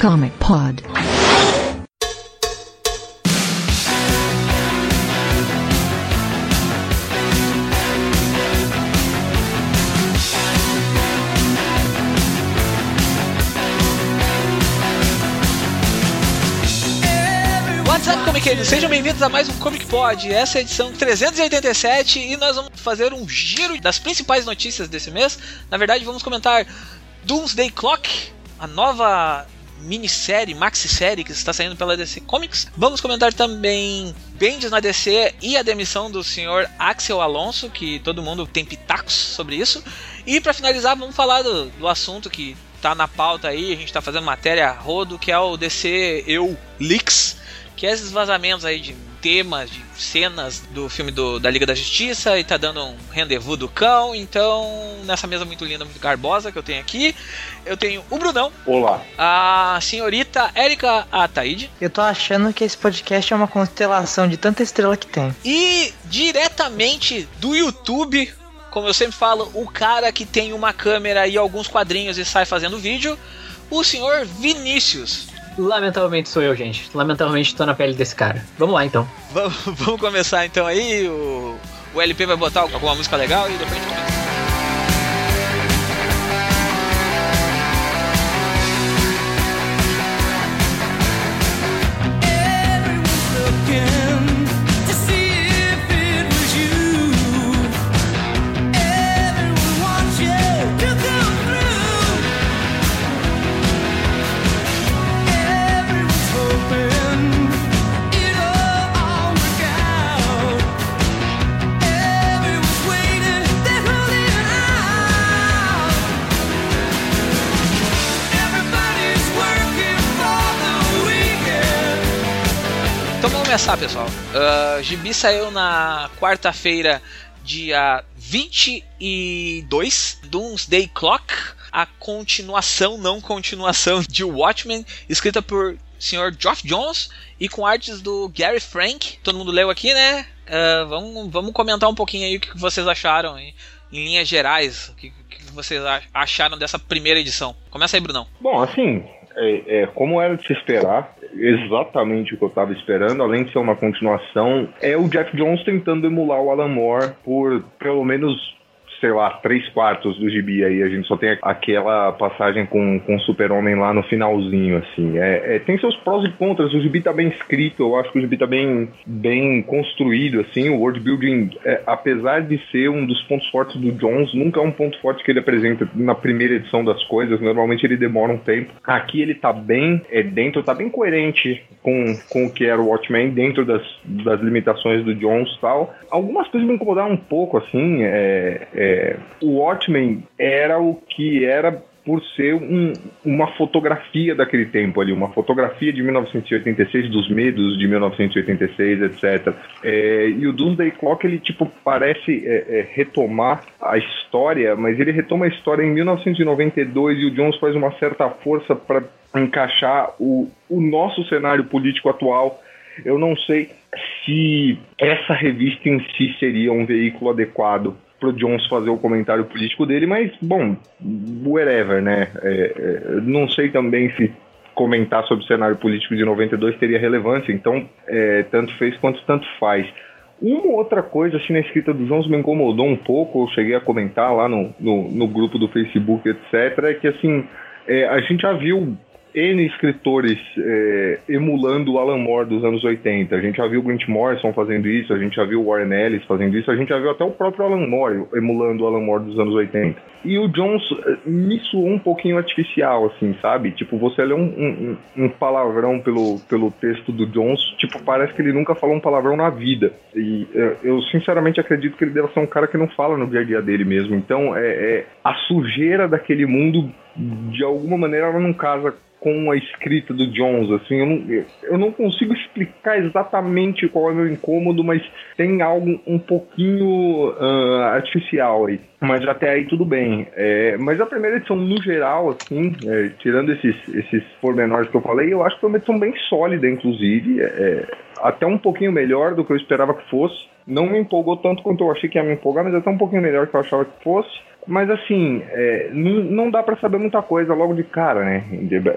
Comic Pod. Comiqueiros? Sejam bem-vindos a mais um Comic Pod. Essa é a edição 387 e nós vamos fazer um giro das principais notícias desse mês. Na verdade, vamos comentar Doomsday Clock, a nova minissérie, maxi-série que está saindo pela DC Comics. Vamos comentar também Bendis na DC e a demissão do senhor Axel Alonso, que todo mundo tem pitacos sobre isso. E para finalizar, vamos falar do, do assunto que tá na pauta aí, a gente tá fazendo matéria rodo, que é o DC Eu Leaks, que é esses vazamentos aí de temas, de cenas do filme do, da Liga da Justiça e tá dando um rendezvous do cão. Então, nessa mesa muito linda, muito garbosa que eu tenho aqui, eu tenho o Brunão, Olá. a senhorita Érica Ataíde Eu tô achando que esse podcast é uma constelação de tanta estrela que tem. e diretamente do YouTube, como eu sempre falo, o cara que tem uma câmera e alguns quadrinhos e sai fazendo vídeo, o senhor Vinícius. Lamentavelmente sou eu, gente. Lamentavelmente tô na pele desse cara. Vamos lá então. Vamos, vamos começar então aí. O, o LP vai botar alguma música legal e depois a gente começa. Começar, pessoal. Uh, Gibi saiu na quarta-feira, dia 22, Doomsday Clock, a continuação, não continuação de Watchmen, escrita por Sr. Geoff Jones e com artes do Gary Frank. Todo mundo leu aqui, né? Uh, vamos, vamos comentar um pouquinho aí o que vocês acharam, em, em linhas gerais, o que, que vocês ach- acharam dessa primeira edição. Começa aí, Brunão. Bom, assim, é, é, como era de se esperar, exatamente o que eu tava esperando, além de ser uma continuação, é o Jeff Jones tentando emular o Alan Moore por pelo menos, sei lá, três quartos do gibi aí. A gente só tem aquela passagem com, com o Super-Homem lá no finalzinho, assim. É, é, tem seus prós e contras, o gibi tá bem escrito, eu acho que o gibi tá bem, bem construído, assim. O world building, é, apesar de ser um dos pontos fortes do Jones, nunca é um ponto forte que ele apresenta na primeira edição das coisas. Normalmente ele demora um tempo. Aqui ele tá bem é, dentro, tá bem coerente com, com o que era o Watchmen, dentro das, das limitações do Jones e tal. Algumas coisas me incomodaram um pouco, assim. É, é, o Watchmen era o que era por ser um- uma fotografia daquele tempo ali, uma fotografia de 1986, dos medos de 1986, etc. É, e o Doomsday Clock, ele tipo parece é, é, retomar a história, mas ele retoma a história em 1992 e o Jones faz uma certa força para encaixar o, o nosso cenário político atual. Eu não sei se essa revista em si seria um veículo adequado pro Jones fazer o comentário político dele, mas, bom, whatever, né? É, é, não sei também se comentar sobre o cenário político de 92 teria relevância, então é, tanto fez quanto tanto faz. Uma outra coisa, assim, na escrita do Jones me incomodou um pouco, eu cheguei a comentar lá no, no, no grupo do Facebook, etc., é que, assim, é, a gente já viu N escritores é, emulando o Alan Moore dos anos 80. A gente já viu o Grant Morrison fazendo isso, a gente já viu o Warren Ellis fazendo isso, a gente já viu até o próprio Alan Moore emulando o Alan Moore dos anos 80. E o Jones eh, me soou um pouquinho artificial, assim, sabe? Tipo, você lê um, um, um palavrão pelo, pelo texto do Jones, tipo, parece que ele nunca falou um palavrão na vida. E eh, eu sinceramente acredito que ele deve ser um cara que não fala no dia a dia dele mesmo. Então, é, é a sujeira daquele mundo, de alguma maneira, ela não casa com a escrita do Jones, assim, eu não, eu não consigo explicar exatamente qual é o meu incômodo, mas tem algo um pouquinho ah, artificial aí. Mas até aí tudo bem. É, mas a primeira edição, no geral, assim, é, tirando esses, esses pormenores que eu falei, eu acho que foi uma edição bem sólida, inclusive. É, até um pouquinho melhor do que eu esperava que fosse. Não me empolgou tanto quanto eu achei que ia me empolgar, mas até um pouquinho melhor que eu achava que fosse. Mas assim, é, não, não dá para saber muita coisa logo de cara, né?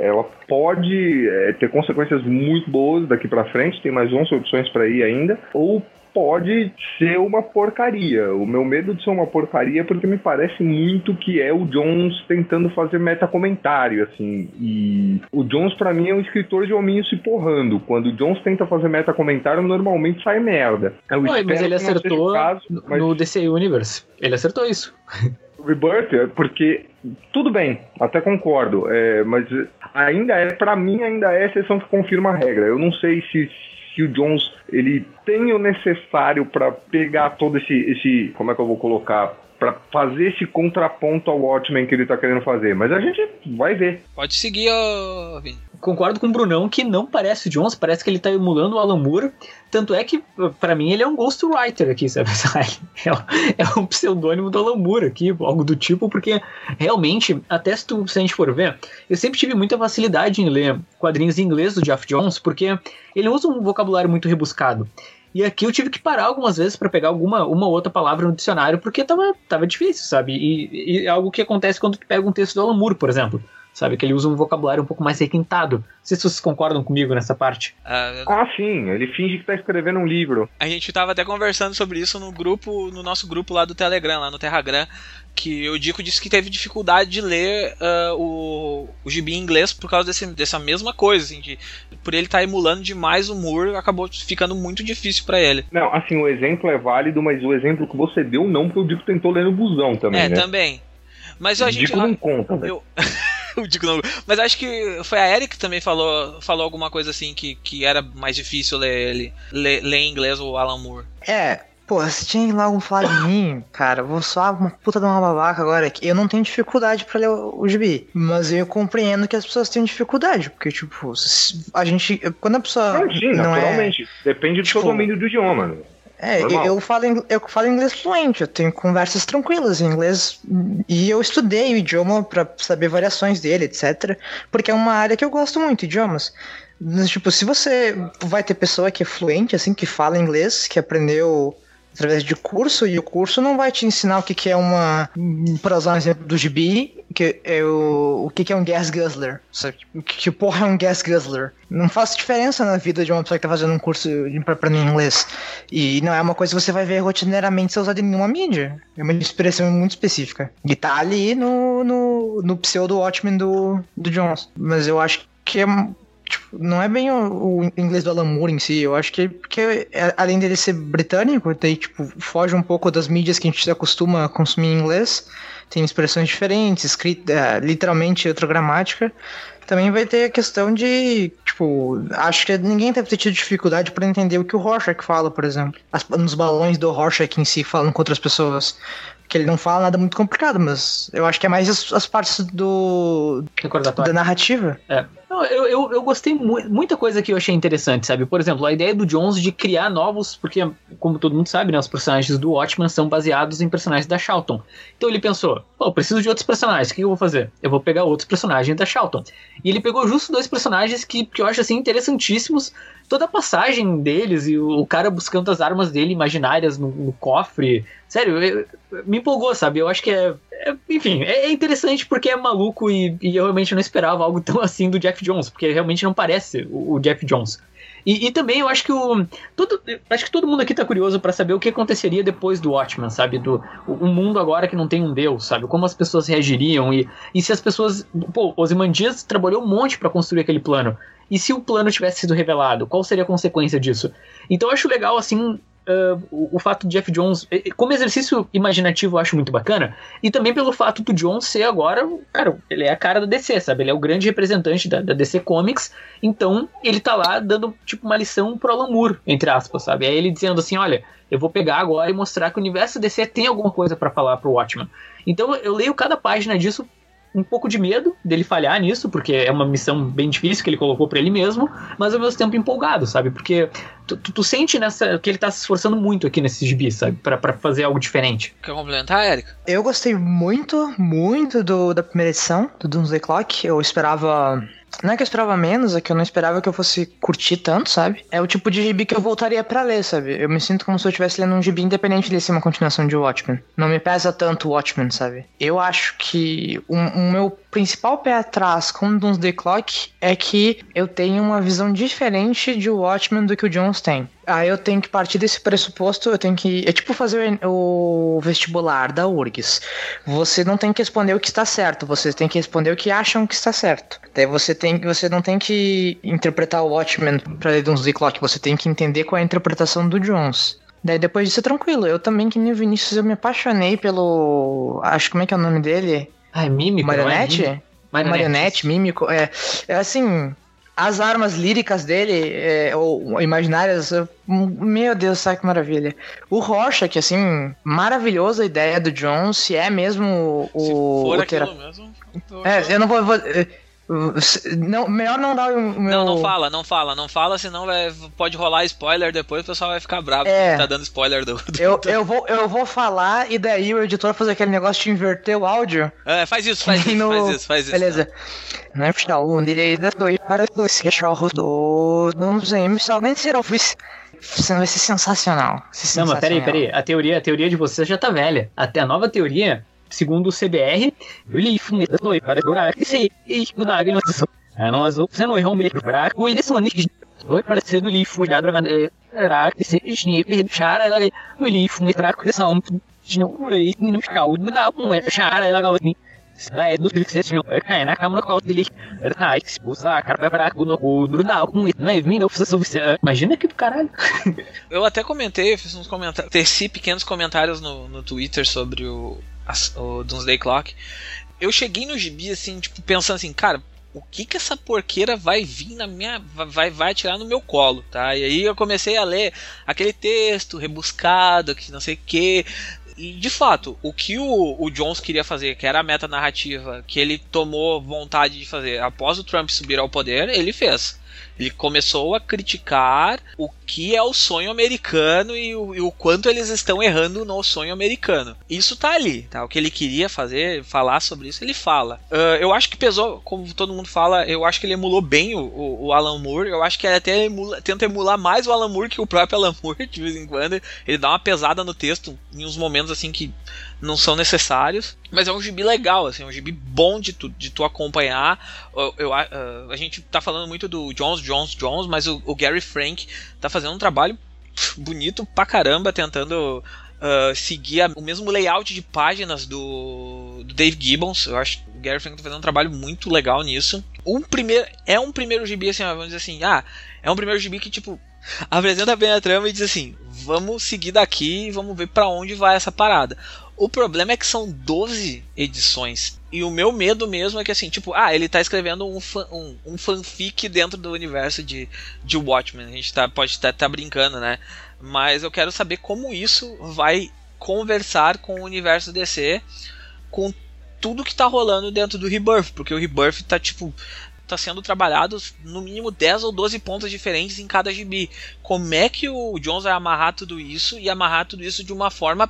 Ela pode é, ter consequências muito boas daqui para frente, tem mais 11 opções para ir ainda, ou pode ser uma porcaria. O meu medo de ser uma porcaria é porque me parece muito que é o Jones tentando fazer meta-comentário, assim. E o Jones, para mim, é um escritor de hominho se porrando. Quando o Jones tenta fazer meta-comentário, normalmente sai merda. Eu Ué, mas ele acertou caso, mas... no DC Universe. Ele acertou isso. Rebirth, porque tudo bem, até concordo, é, mas ainda é, para mim, ainda é a exceção que confirma a regra. Eu não sei se, se o Jones ele tem o necessário para pegar todo esse, esse, como é que eu vou colocar, para fazer esse contraponto ao Watchmen que ele tá querendo fazer. Mas a gente vai ver. Pode seguir, Vini concordo com o Brunão que não parece o Jones, parece que ele tá emulando o Alan Moore. Tanto é que, para mim, ele é um ghostwriter aqui, sabe? É, é um pseudônimo do Alan Moore aqui, algo do tipo, porque realmente, até se, tu, se a gente for ver, eu sempre tive muita facilidade em ler quadrinhos em inglês do Jeff Jones, porque ele usa um vocabulário muito rebuscado. E aqui eu tive que parar algumas vezes para pegar alguma uma outra palavra no dicionário, porque tava, tava difícil, sabe? E, e é algo que acontece quando tu pega um texto do Alan Moore, por exemplo sabe? Que ele usa um vocabulário um pouco mais requintado. Não sei se vocês concordam comigo nessa parte. Uh, ah, sim, ele finge que tá escrevendo um livro. A gente tava até conversando sobre isso no grupo, no nosso grupo lá do Telegram, lá no Terragram, que o Dico disse que teve dificuldade de ler uh, o, o gibi em inglês por causa desse, dessa mesma coisa, assim, de, por ele estar tá emulando demais o Moore, acabou ficando muito difícil para ele. Não, assim, o exemplo é válido, mas o exemplo que você deu não, porque o Dico tentou ler no busão também, É, né? também. Mas a gente... Dico não conta, velho. Eu... o Dico não. Mas acho que foi a Eric que também falou, falou alguma coisa assim que, que era mais difícil ler ele ler, ler em inglês o Alan Moore. É, Pô, se tinha logo falar de mim, cara, vou soar uma puta de uma babaca agora. que Eu não tenho dificuldade para ler o, o gibi, mas eu compreendo que as pessoas têm dificuldade, porque, tipo, a gente. Quando a pessoa. Não, sim, não é naturalmente. É, Depende do tipo, seu domínio do idioma. Né? É, eu falo, eu falo inglês fluente, eu tenho conversas tranquilas em inglês e eu estudei o idioma para saber variações dele, etc. Porque é uma área que eu gosto muito, idiomas. Mas, tipo, se você vai ter pessoa que é fluente, assim, que fala inglês, que aprendeu através de curso, e o curso não vai te ensinar o que, que é uma. Para usar um exemplo do GB, que é o, o que, que é um gas guzzler. Sabe? O que, que porra é um gas guzzler? Não faz diferença na vida de uma pessoa que tá fazendo um curso para aprender inglês. E não é uma coisa que você vai ver rotineiramente ser usada em nenhuma mídia. É uma expressão muito específica. E tá ali no, no, no pseudo Watchmen do, do Jones. Mas eu acho que é não é bem o, o, inglês do Alan Moore em si, eu acho que, que é, além dele ser britânico, daí, tipo, foge um pouco das mídias que a gente se acostuma a consumir em inglês, tem expressões diferentes, escrita, é, literalmente outra gramática. Também vai ter a questão de, tipo, acho que ninguém deve ter tido dificuldade para entender o que o Rorschach fala, por exemplo. As, nos balões do Rorschach em si, falando com outras pessoas que ele não fala nada muito complicado, mas eu acho que é mais as, as partes do da narrativa. É. Eu, eu, eu, gostei mu muita coisa que eu achei interessante, sabe? Por exemplo, a ideia do Jones de criar novos, porque, como todo mundo sabe, né, os personagens do Watchmen são baseados em personagens da Charlton. Então ele pensou, pô, eu preciso de outros personagens, o que eu vou fazer? Eu vou pegar outros personagens da Charlton. E ele pegou justo dois personagens que, que eu acho assim interessantíssimos, toda a passagem deles e o, cara buscando as armas dele imaginárias no, no cofre. Sério, eu, me empolgou, sabe? Eu acho que é. É enfim, é, é, interessante porque é maluco e, e, eu realmente não esperava algo tão assim do Jeff Jones, porque realmente não parece o, o Jeff Jones. E, e, também eu acho que o. Todo, acho que todo mundo aqui tá curioso para saber o que aconteceria depois do Watchmen, sabe? Do um mundo agora que não tem um Deus, sabe? Como as pessoas reagiriam e, e se as pessoas. Pô, Ozymandias trabalhou um monte para construir aquele plano. E se o plano tivesse sido revelado, qual seria a consequência disso? Então eu acho legal, assim, Uh, o, o, fato de Jeff Jones, como exercício imaginativo, eu acho muito bacana, e também pelo fato do Jones ser agora, cara, ele é a cara da DC, sabe? Ele é o grande representante da, da DC Comics, então ele tá lá dando, tipo, uma lição pro Alan Moore, entre aspas, sabe? É ele dizendo assim: olha, eu vou pegar agora e mostrar que o universo DC tem alguma coisa para falar pro Watchman. Então eu leio cada página disso um pouco de medo dele falhar nisso, porque é uma missão bem difícil que ele colocou para ele mesmo, mas ao mesmo tempo empolgado, sabe? Porque tu, tu, tu, sente nessa que ele tá se esforçando muito aqui nesse gibi, sabe? para fazer algo diferente. Quer complementar, Erika? Eu gostei muito, muito do, da primeira edição do Doomsday Clock. Eu esperava Não é que eu esperava menos, é que eu não esperava que eu fosse curtir tanto, sabe? É o tipo de gibi que eu voltaria para ler, sabe? Eu me sinto como se eu estivesse lendo um gibi independente de ser uma continuação de Watchmen. Não me pesa tanto Watchmen, sabe? Eu acho que o, o meu principal pé atrás com Doomsday Clock é que eu tenho uma visão diferente de Watchmen do que o Jones tem. Aí eu tenho que partir desse pressuposto, eu tenho que. É tipo fazer o vestibular da URGS. Você não tem que responder o que está certo, você tem que responder o que acham que está certo. Daí você tem você não tem que interpretar o Watchmen para ler uns Clock, você tem que entender qual é a interpretação do Jones. Daí depois disso é tranquilo. Eu também, que nem o Vinícius, eu me apaixonei pelo. Acho como é que é o nome dele? Ah, é Mímico? Marionete? É Marionete, Marionete Mímico. É, é assim, as armas líricas dele, é, ou imaginárias, meu Deus, sabe que maravilha. O Rocha, que assim, maravilhosa ideia do John, se é mesmo o. Se for o aquilo mesmo. É, eu não vou, vou. Não, melhor não dar o meu. Não, não fala, não fala, não fala, senão vai, pode rolar spoiler depois o pessoal vai ficar bravo é, tá dando spoiler do. do eu, eu, vou, eu vou falar e daí o editor fazer aquele negócio de inverter o áudio. É, faz isso, faz isso, no... faz isso, faz isso. Beleza. Não é final, um direito dois para dois cachorros do. Não sei, somente Vai ser sensacional. Não, mas peraí, peraí. A teoria, a teoria de vocês já tá velha. Até a nova teoria segundo o CBR, nós não erramos fraco e desse ano foi parecendo lixo já era esse sniper chara ela o lixo me fraco dessa um não por aí não ficou não dá um é chara ela assim. É do que você não é na câmera qual dele. Ai que expulsa a cara vai para no cu não dá com isso não é vindo imagina que do caralho. Eu até comentei fiz uns comentários teci pequenos comentários no, no Twitter sobre o o Doomsday Clock, eu cheguei no gibi assim, tipo, pensando assim, cara, o que que essa porqueira vai vir na minha vai vai tirar no meu colo, tá? E aí eu comecei a ler aquele texto rebuscado, que não sei o que, e de fato, o que o, o Jones queria fazer, que era a meta narrativa, que ele tomou vontade de fazer após o Trump subir ao poder, ele fez. Ele começou a criticar o que é o sonho americano e o, e o, quanto eles estão errando no sonho americano. Isso tá ali, tá? O que ele queria fazer, falar sobre isso, ele fala. Uh, eu acho que pesou, como todo mundo fala, eu acho que ele emulou bem o, o, o Alan Moore. Eu acho que ele até emula, tenta emular mais o Alan Moore que o próprio Alan Moore, de vez em quando. Ele dá uma pesada no texto em uns momentos assim que não são necessários. Mas é um gibi legal, assim, um gibi bom de tu, de tu acompanhar. Eu, eu uh, a gente tá falando muito do Jones, Jones, Jones, mas o, o Gary Frank tá fazendo um trabalho bonito pra caramba, tentando Uh, seguir a, o mesmo layout de páginas do, do, Dave Gibbons. Eu acho que o Gary Frank tá fazendo um trabalho muito legal nisso. Um primeiro, é um primeiro gibi, assim, vamos dizer assim, ah, é um primeiro gibi que, tipo, apresenta bem a trama e diz assim, vamos seguir daqui e vamos ver para onde vai essa parada. O problema é que são 12 edições. E o meu medo mesmo é que assim, tipo, ah, ele tá escrevendo um, um, um fanfic dentro do universo de, de Watchmen. A gente tá, pode estar tá, tá brincando, né? Mas eu quero saber como isso vai conversar com o universo DC, com tudo que tá rolando dentro do Rebirth, porque o Rebirth tá tipo tá sendo trabalhado no mínimo 10 ou 12 pontos diferentes em cada gibi. Como é que o Jones vai amarrar tudo isso e amarrar tudo isso de uma forma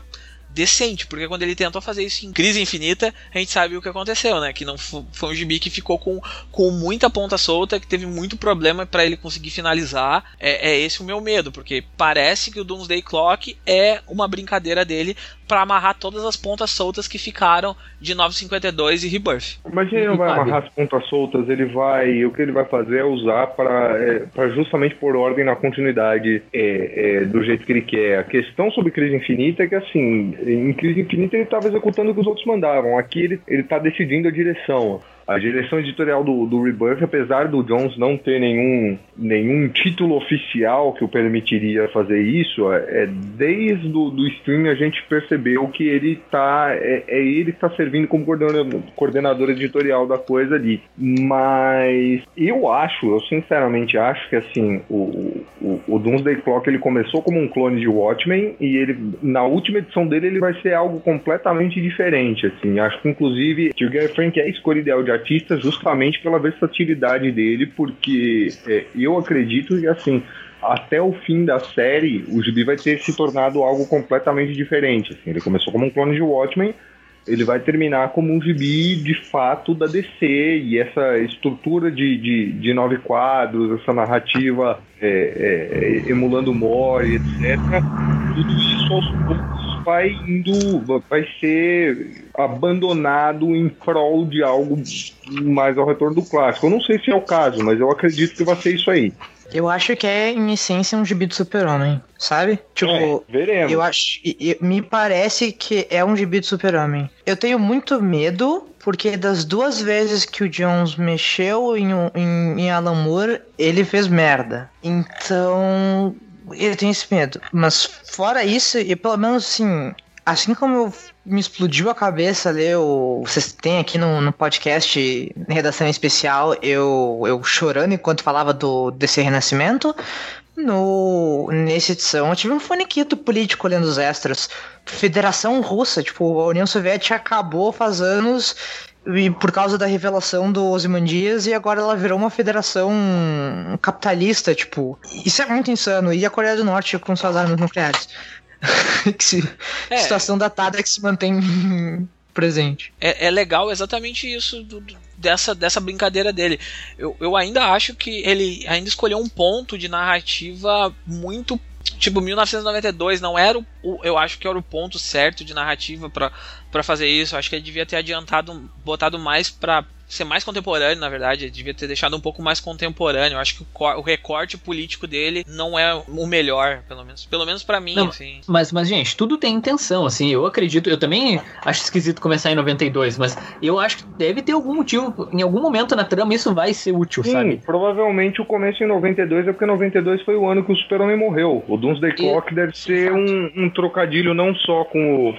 decente, porque quando ele tentou fazer isso em Crise Infinita, a gente sabe o que aconteceu, né? Que não foi um gibi que ficou com, com muita ponta solta, que teve muito problema para ele conseguir finalizar. É, é, esse o meu medo, porque parece que o Doomsday Clock é uma brincadeira dele para amarrar todas as pontas soltas que ficaram de 952 e Rebirth. Mas ele não vai amarrar as pontas soltas, ele vai. O que ele vai fazer é usar para é, justamente pôr ordem na continuidade é, é, do jeito que ele quer. A questão sobre Crise Infinita é que assim, em Crise Infinita ele estava executando o que os outros mandavam. Aqui ele, ele tá decidindo a direção. A direção editorial do, do Rebirth, apesar do Jones não ter nenhum, nenhum título oficial que o permitiria fazer isso, é, é desde o do stream a gente percebeu que ele tá. É, é ele que está servindo como coordenador, coordenador editorial da coisa ali. Mas eu acho, eu sinceramente acho que assim, o, o, o Doomsday Clock ele começou como um clone de Watchmen e ele na última edição dele ele vai ser algo completamente diferente. Assim, acho que inclusive o Gary Frank é a escolha ideal de artista justamente pela versatilidade dele, porque é, eu acredito que assim até o fim da série, o Gibi vai ter se tornado algo completamente diferente. Assim. Ele começou como um clone de Watchmen, ele vai terminar como um gibi de fato da DC e essa estrutura de, de, de nove quadros, essa narrativa é, é, emulando More, etc. Tudo isso aos poucos vai indo, vai ser abandonado em prol de algo mais ao retorno do clássico. Eu não sei se é o caso, mas eu acredito que vai ser isso aí. Eu acho que é, em essência, um gibi do super-homem, sabe? Tipo, é, veremos. eu acho. Me parece que é um gibi do super-homem. Eu tenho muito medo, porque das duas vezes que o Jones mexeu em, em, em Alan Moore, ele fez merda. Então. Eu tenho esse medo. Mas fora isso, e pelo menos assim, assim como eu me explodiu a cabeça ler o. Vocês têm aqui no, no podcast redação especial eu, eu chorando enquanto falava do desse renascimento. No, nessa edição eu tive um faniquito político olhando os extras. Federação Russa, tipo, a União Soviética acabou faz anos e por causa da revelação do Ozymandias e agora ela virou uma federação capitalista, tipo, isso é muito insano. E a Coreia do Norte com suas armas nucleares. que se, é. situação datada que se mantém presente. É, é legal exatamente isso do, do, dessa, dessa brincadeira dele. Eu, eu ainda acho que ele ainda escolheu um ponto de narrativa muito tipo 1992 não era o, o, eu acho que era o ponto certo de narrativa para fazer isso. Eu acho que ele devia ter adiantado botado mais para ser mais contemporâneo, na verdade. Ele devia ter deixado um pouco mais contemporâneo. Eu acho que o, o recorte político dele não é o melhor, pelo menos. Pelo menos para mim, não, assim. Mas, mas, gente, tudo tem intenção, assim. Eu acredito, eu também acho esquisito começar em 92, mas eu acho que deve ter algum motivo. Em algum momento na trama isso vai ser útil, Sim, sabe? provavelmente o começo em 92 é porque 92 foi o ano que o Super-Homem morreu. O Doomsday Clock e... deve ser um, um trocadilho não só com o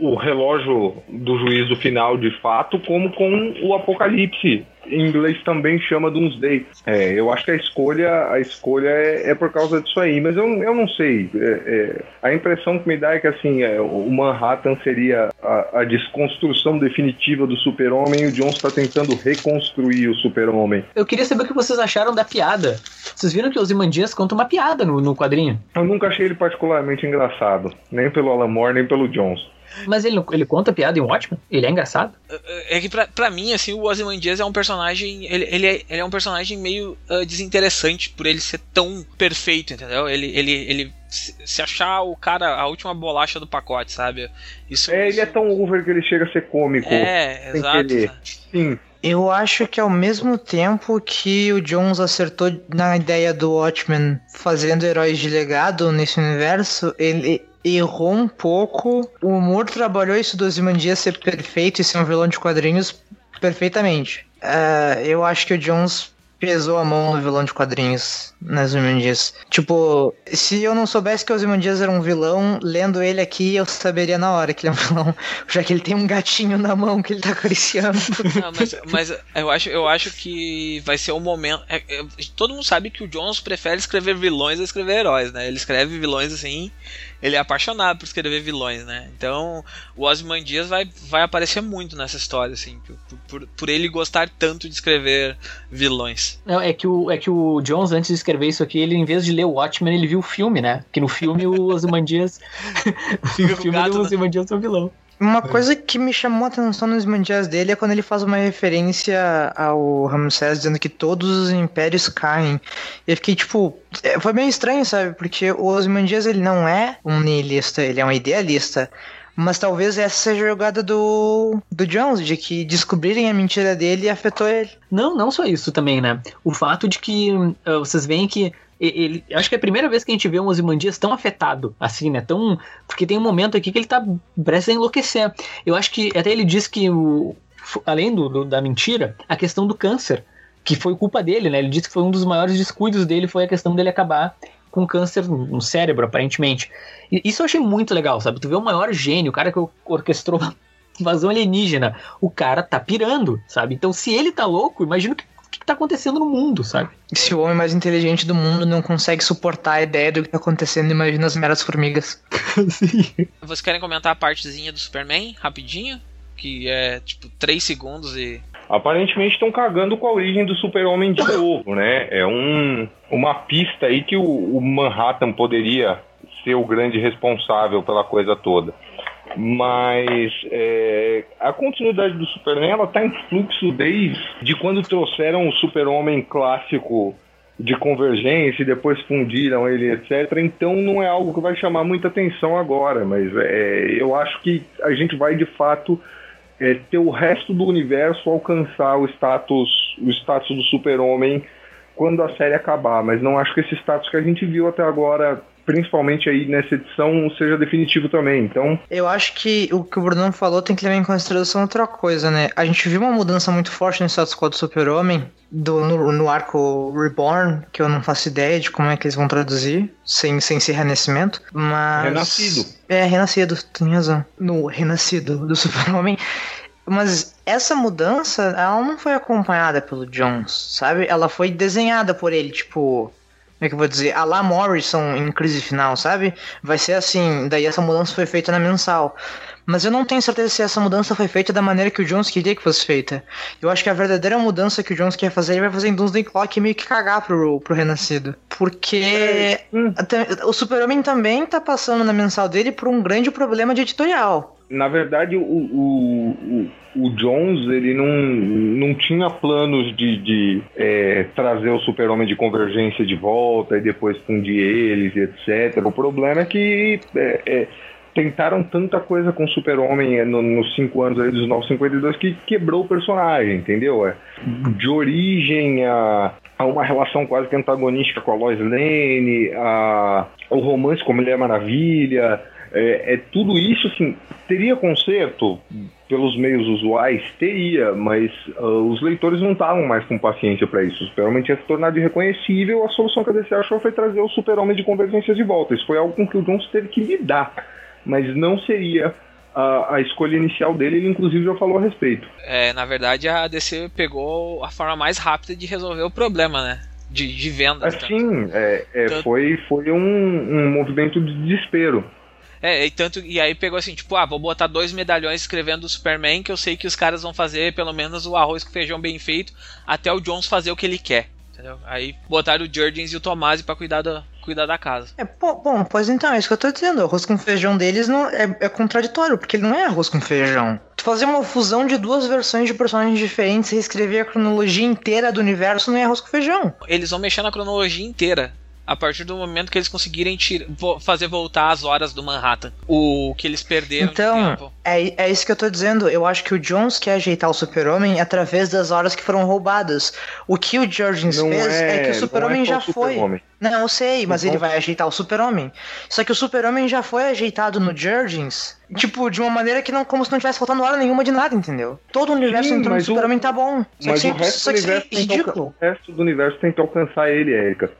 o relógio do juízo final de fato, como com o apocalipse. Em inglês também chama Doomsday. É, eu acho que a escolha, a escolha é, é por causa disso aí, mas eu, eu não sei. É, é, a impressão que me dá é que assim, é, o Manhattan seria a, a desconstrução definitiva do super-homem e o Jones está tentando reconstruir o super-homem. Eu queria saber o que vocês acharam da piada. Vocês viram que os Imandias contam uma piada no, no quadrinho? Eu nunca achei ele particularmente engraçado, nem pelo Alan Moore, nem pelo Jones. Mas ele, ele conta piada em Watchmen? Ele é engraçado? É, é que pra, pra mim, assim, o Ozymandias é um personagem. Ele, ele, é, ele é um personagem meio uh, desinteressante por ele ser tão perfeito, entendeu? Ele, ele, ele se achar o cara, a última bolacha do pacote, sabe? Isso, é, isso... ele é tão over que ele chega a ser cômico. É, exato. Sim. Eu acho que ao mesmo tempo que o Jones acertou na ideia do Watchmen fazendo heróis de legado nesse universo, ele errou um pouco. O humor trabalhou isso do Ozymandias ser perfeito e ser um vilão de quadrinhos perfeitamente. Uh, eu acho que o Jones pesou a mão no vilão de quadrinhos nas Ozymandias. Tipo, se eu não soubesse que o Ozymandias era um vilão, lendo ele aqui, eu saberia na hora que ele é um vilão, já que ele tem um gatinho na mão que ele tá acariciando. Não, mas, mas eu, acho, eu acho que vai ser o um momento. É, é, todo mundo sabe que o Jones prefere escrever vilões a escrever heróis, né? Ele escreve vilões assim ele é apaixonado por escrever vilões, né? Então o Ozymandias vai, vai aparecer muito nessa história, assim, por, por, por, ele gostar tanto de escrever vilões. Não, é que, o, é que o Jones, antes de escrever isso aqui, ele, em vez de ler o Watchmen, ele viu o filme, né? Que no filme o Ozymandias. no filme o Ozymandias é o vilão. Uma coisa que me chamou a atenção nos mandias dele é quando ele faz uma referência ao Ramsés dizendo que todos os impérios caem. E eu fiquei tipo. É, foi meio estranho, sabe? Porque o Osmandias ele não é um nihilista, ele é um idealista. Mas talvez essa seja a jogada do, do Jones, de que descobrirem a mentira dele afetou ele. Não, não só isso também, né? O fato de que uh, vocês veem que ele, acho que é a primeira vez que a gente vê um Ozymandias tão afetado, assim, né? Tão, porque tem um momento aqui que ele tá prestes a enlouquecer. Eu acho que até ele diz que, o, além do, do, da mentira, a questão do câncer, que foi culpa dele, né? Ele disse que foi um dos maiores descuidos dele, foi a questão dele acabar com câncer no cérebro, aparentemente. E isso eu achei muito legal, sabe? Tu vê o maior gênio, o cara que orquestrou invasão alienígena, o cara tá pirando, sabe? Então se ele tá louco, imagina que que tá acontecendo no mundo, sabe? Se o homem mais inteligente do mundo não consegue suportar a ideia do que tá acontecendo, imagina as meras formigas. Sim. Vocês querem comentar a partezinha do Superman, rapidinho? Que é tipo 3 segundos e. Aparentemente estão cagando com a origem do Super-Homem de novo, né? É um, uma pista aí que o, o Manhattan poderia ser o grande responsável pela coisa toda. Mas é, a continuidade do Superman ela tá em fluxo desde quando trouxeram o Super-Homem clássico de convergência e depois fundiram ele, etc. Então não é algo que vai chamar muita atenção agora, mas é, eu acho que a gente vai de fato é, ter o resto do universo alcançar o status, o status do super-homem quando a série acabar, mas não acho que esse status que a gente viu até agora principalmente aí nessa edição, seja definitivo também. Então. Eu acho que o que o Bruno falou tem que levar em consideração outra coisa, né? A gente viu uma mudança muito forte no status quo do Super-Homem, do, no, no, arco Reborn, que eu não faço ideia de como é que eles vão traduzir, sem, sem ser renascimento, mas... Renascido. É, renascido, tem razão. No renascido do Super-Homem. Mas essa mudança, ela não foi acompanhada pelo Jones, sabe? Ela foi desenhada por ele, tipo... Como é que eu vou dizer? A La Morrison em crise final, sabe? Vai ser assim, daí essa mudança foi feita na mensal. Mas eu não tenho certeza se essa mudança foi feita da maneira que o Jones queria que fosse feita. Eu acho que a verdadeira mudança que o Jones quer fazer, ele vai fazer em Doomsday Clock e meio que cagar pro, pro Renascido. Porque é, o Super-Homem também tá passando na mensal dele por um grande problema de editorial. Na verdade, o, o, o, o Jones ele não, não tinha planos de, de é, trazer o Super-Homem de convergência de volta e depois fundir eles etc. O problema é que é, é, tentaram tanta coisa com o Super-Homem é, no, nos cinco anos aí dos 952 que quebrou o personagem, entendeu? É, de origem a, a uma relação quase que antagonística com a Lois Lane, a, o romance com a Mulher Maravilha, é, é, tudo isso assim, teria conserto pelos meios usuais? Teria, mas uh, os leitores não estavam mais com paciência para isso. O Super-Homem tinha se tornado irreconhecível, a solução que a DC achou foi trazer o Super-Homem de convergências de volta. Isso foi algo com que o Jones teve que lidar mas não seria a, a, escolha inicial dele, ele inclusive já falou a respeito. É, na verdade a DC pegou a forma mais rápida de resolver o problema, né? De, de venda. Assim, é, é, tanto... foi, foi um, um movimento de desespero. É, e tanto e aí pegou assim, tipo, ah, vou botar dois medalhões escrevendo o Superman, que eu sei que os caras vão fazer pelo menos o arroz com feijão bem feito, até o Jones fazer o que ele quer. Entendeu? Aí botaram o Jurgens e o Tomasi para cuidar da, cuidar da casa. É, bom, pois então, é isso que eu tô dizendo. O arroz com feijão deles não é, é contraditório, porque ele não é arroz com feijão. Tu fazer uma fusão de duas versões de personagens diferentes e escrever a cronologia inteira do universo não é arroz com feijão. Eles vão mexer na cronologia inteira a partir do momento que eles conseguirem tira, fazer voltar as horas do Manhattan. O que eles perderam então, É, é isso que eu tô dizendo. Eu acho que o Jones quer ajeitar o Super-Homem através das horas que foram roubadas. O que o Jurgens fez é, é, que o Super-Homem é já foi. Super não, eu sei, mas ele vai ajeitar o Super-Homem. Só que o Super-Homem já foi ajeitado no Jurgens, tipo, de uma maneira que não, como se não tivesse faltando hora nenhuma de nada, entendeu? Todo o universo Sim, entrando no Super-Homem tá bom. Só mas que, o resto, só do universo ridículo. o resto do universo tentou alcançar ele, Erika.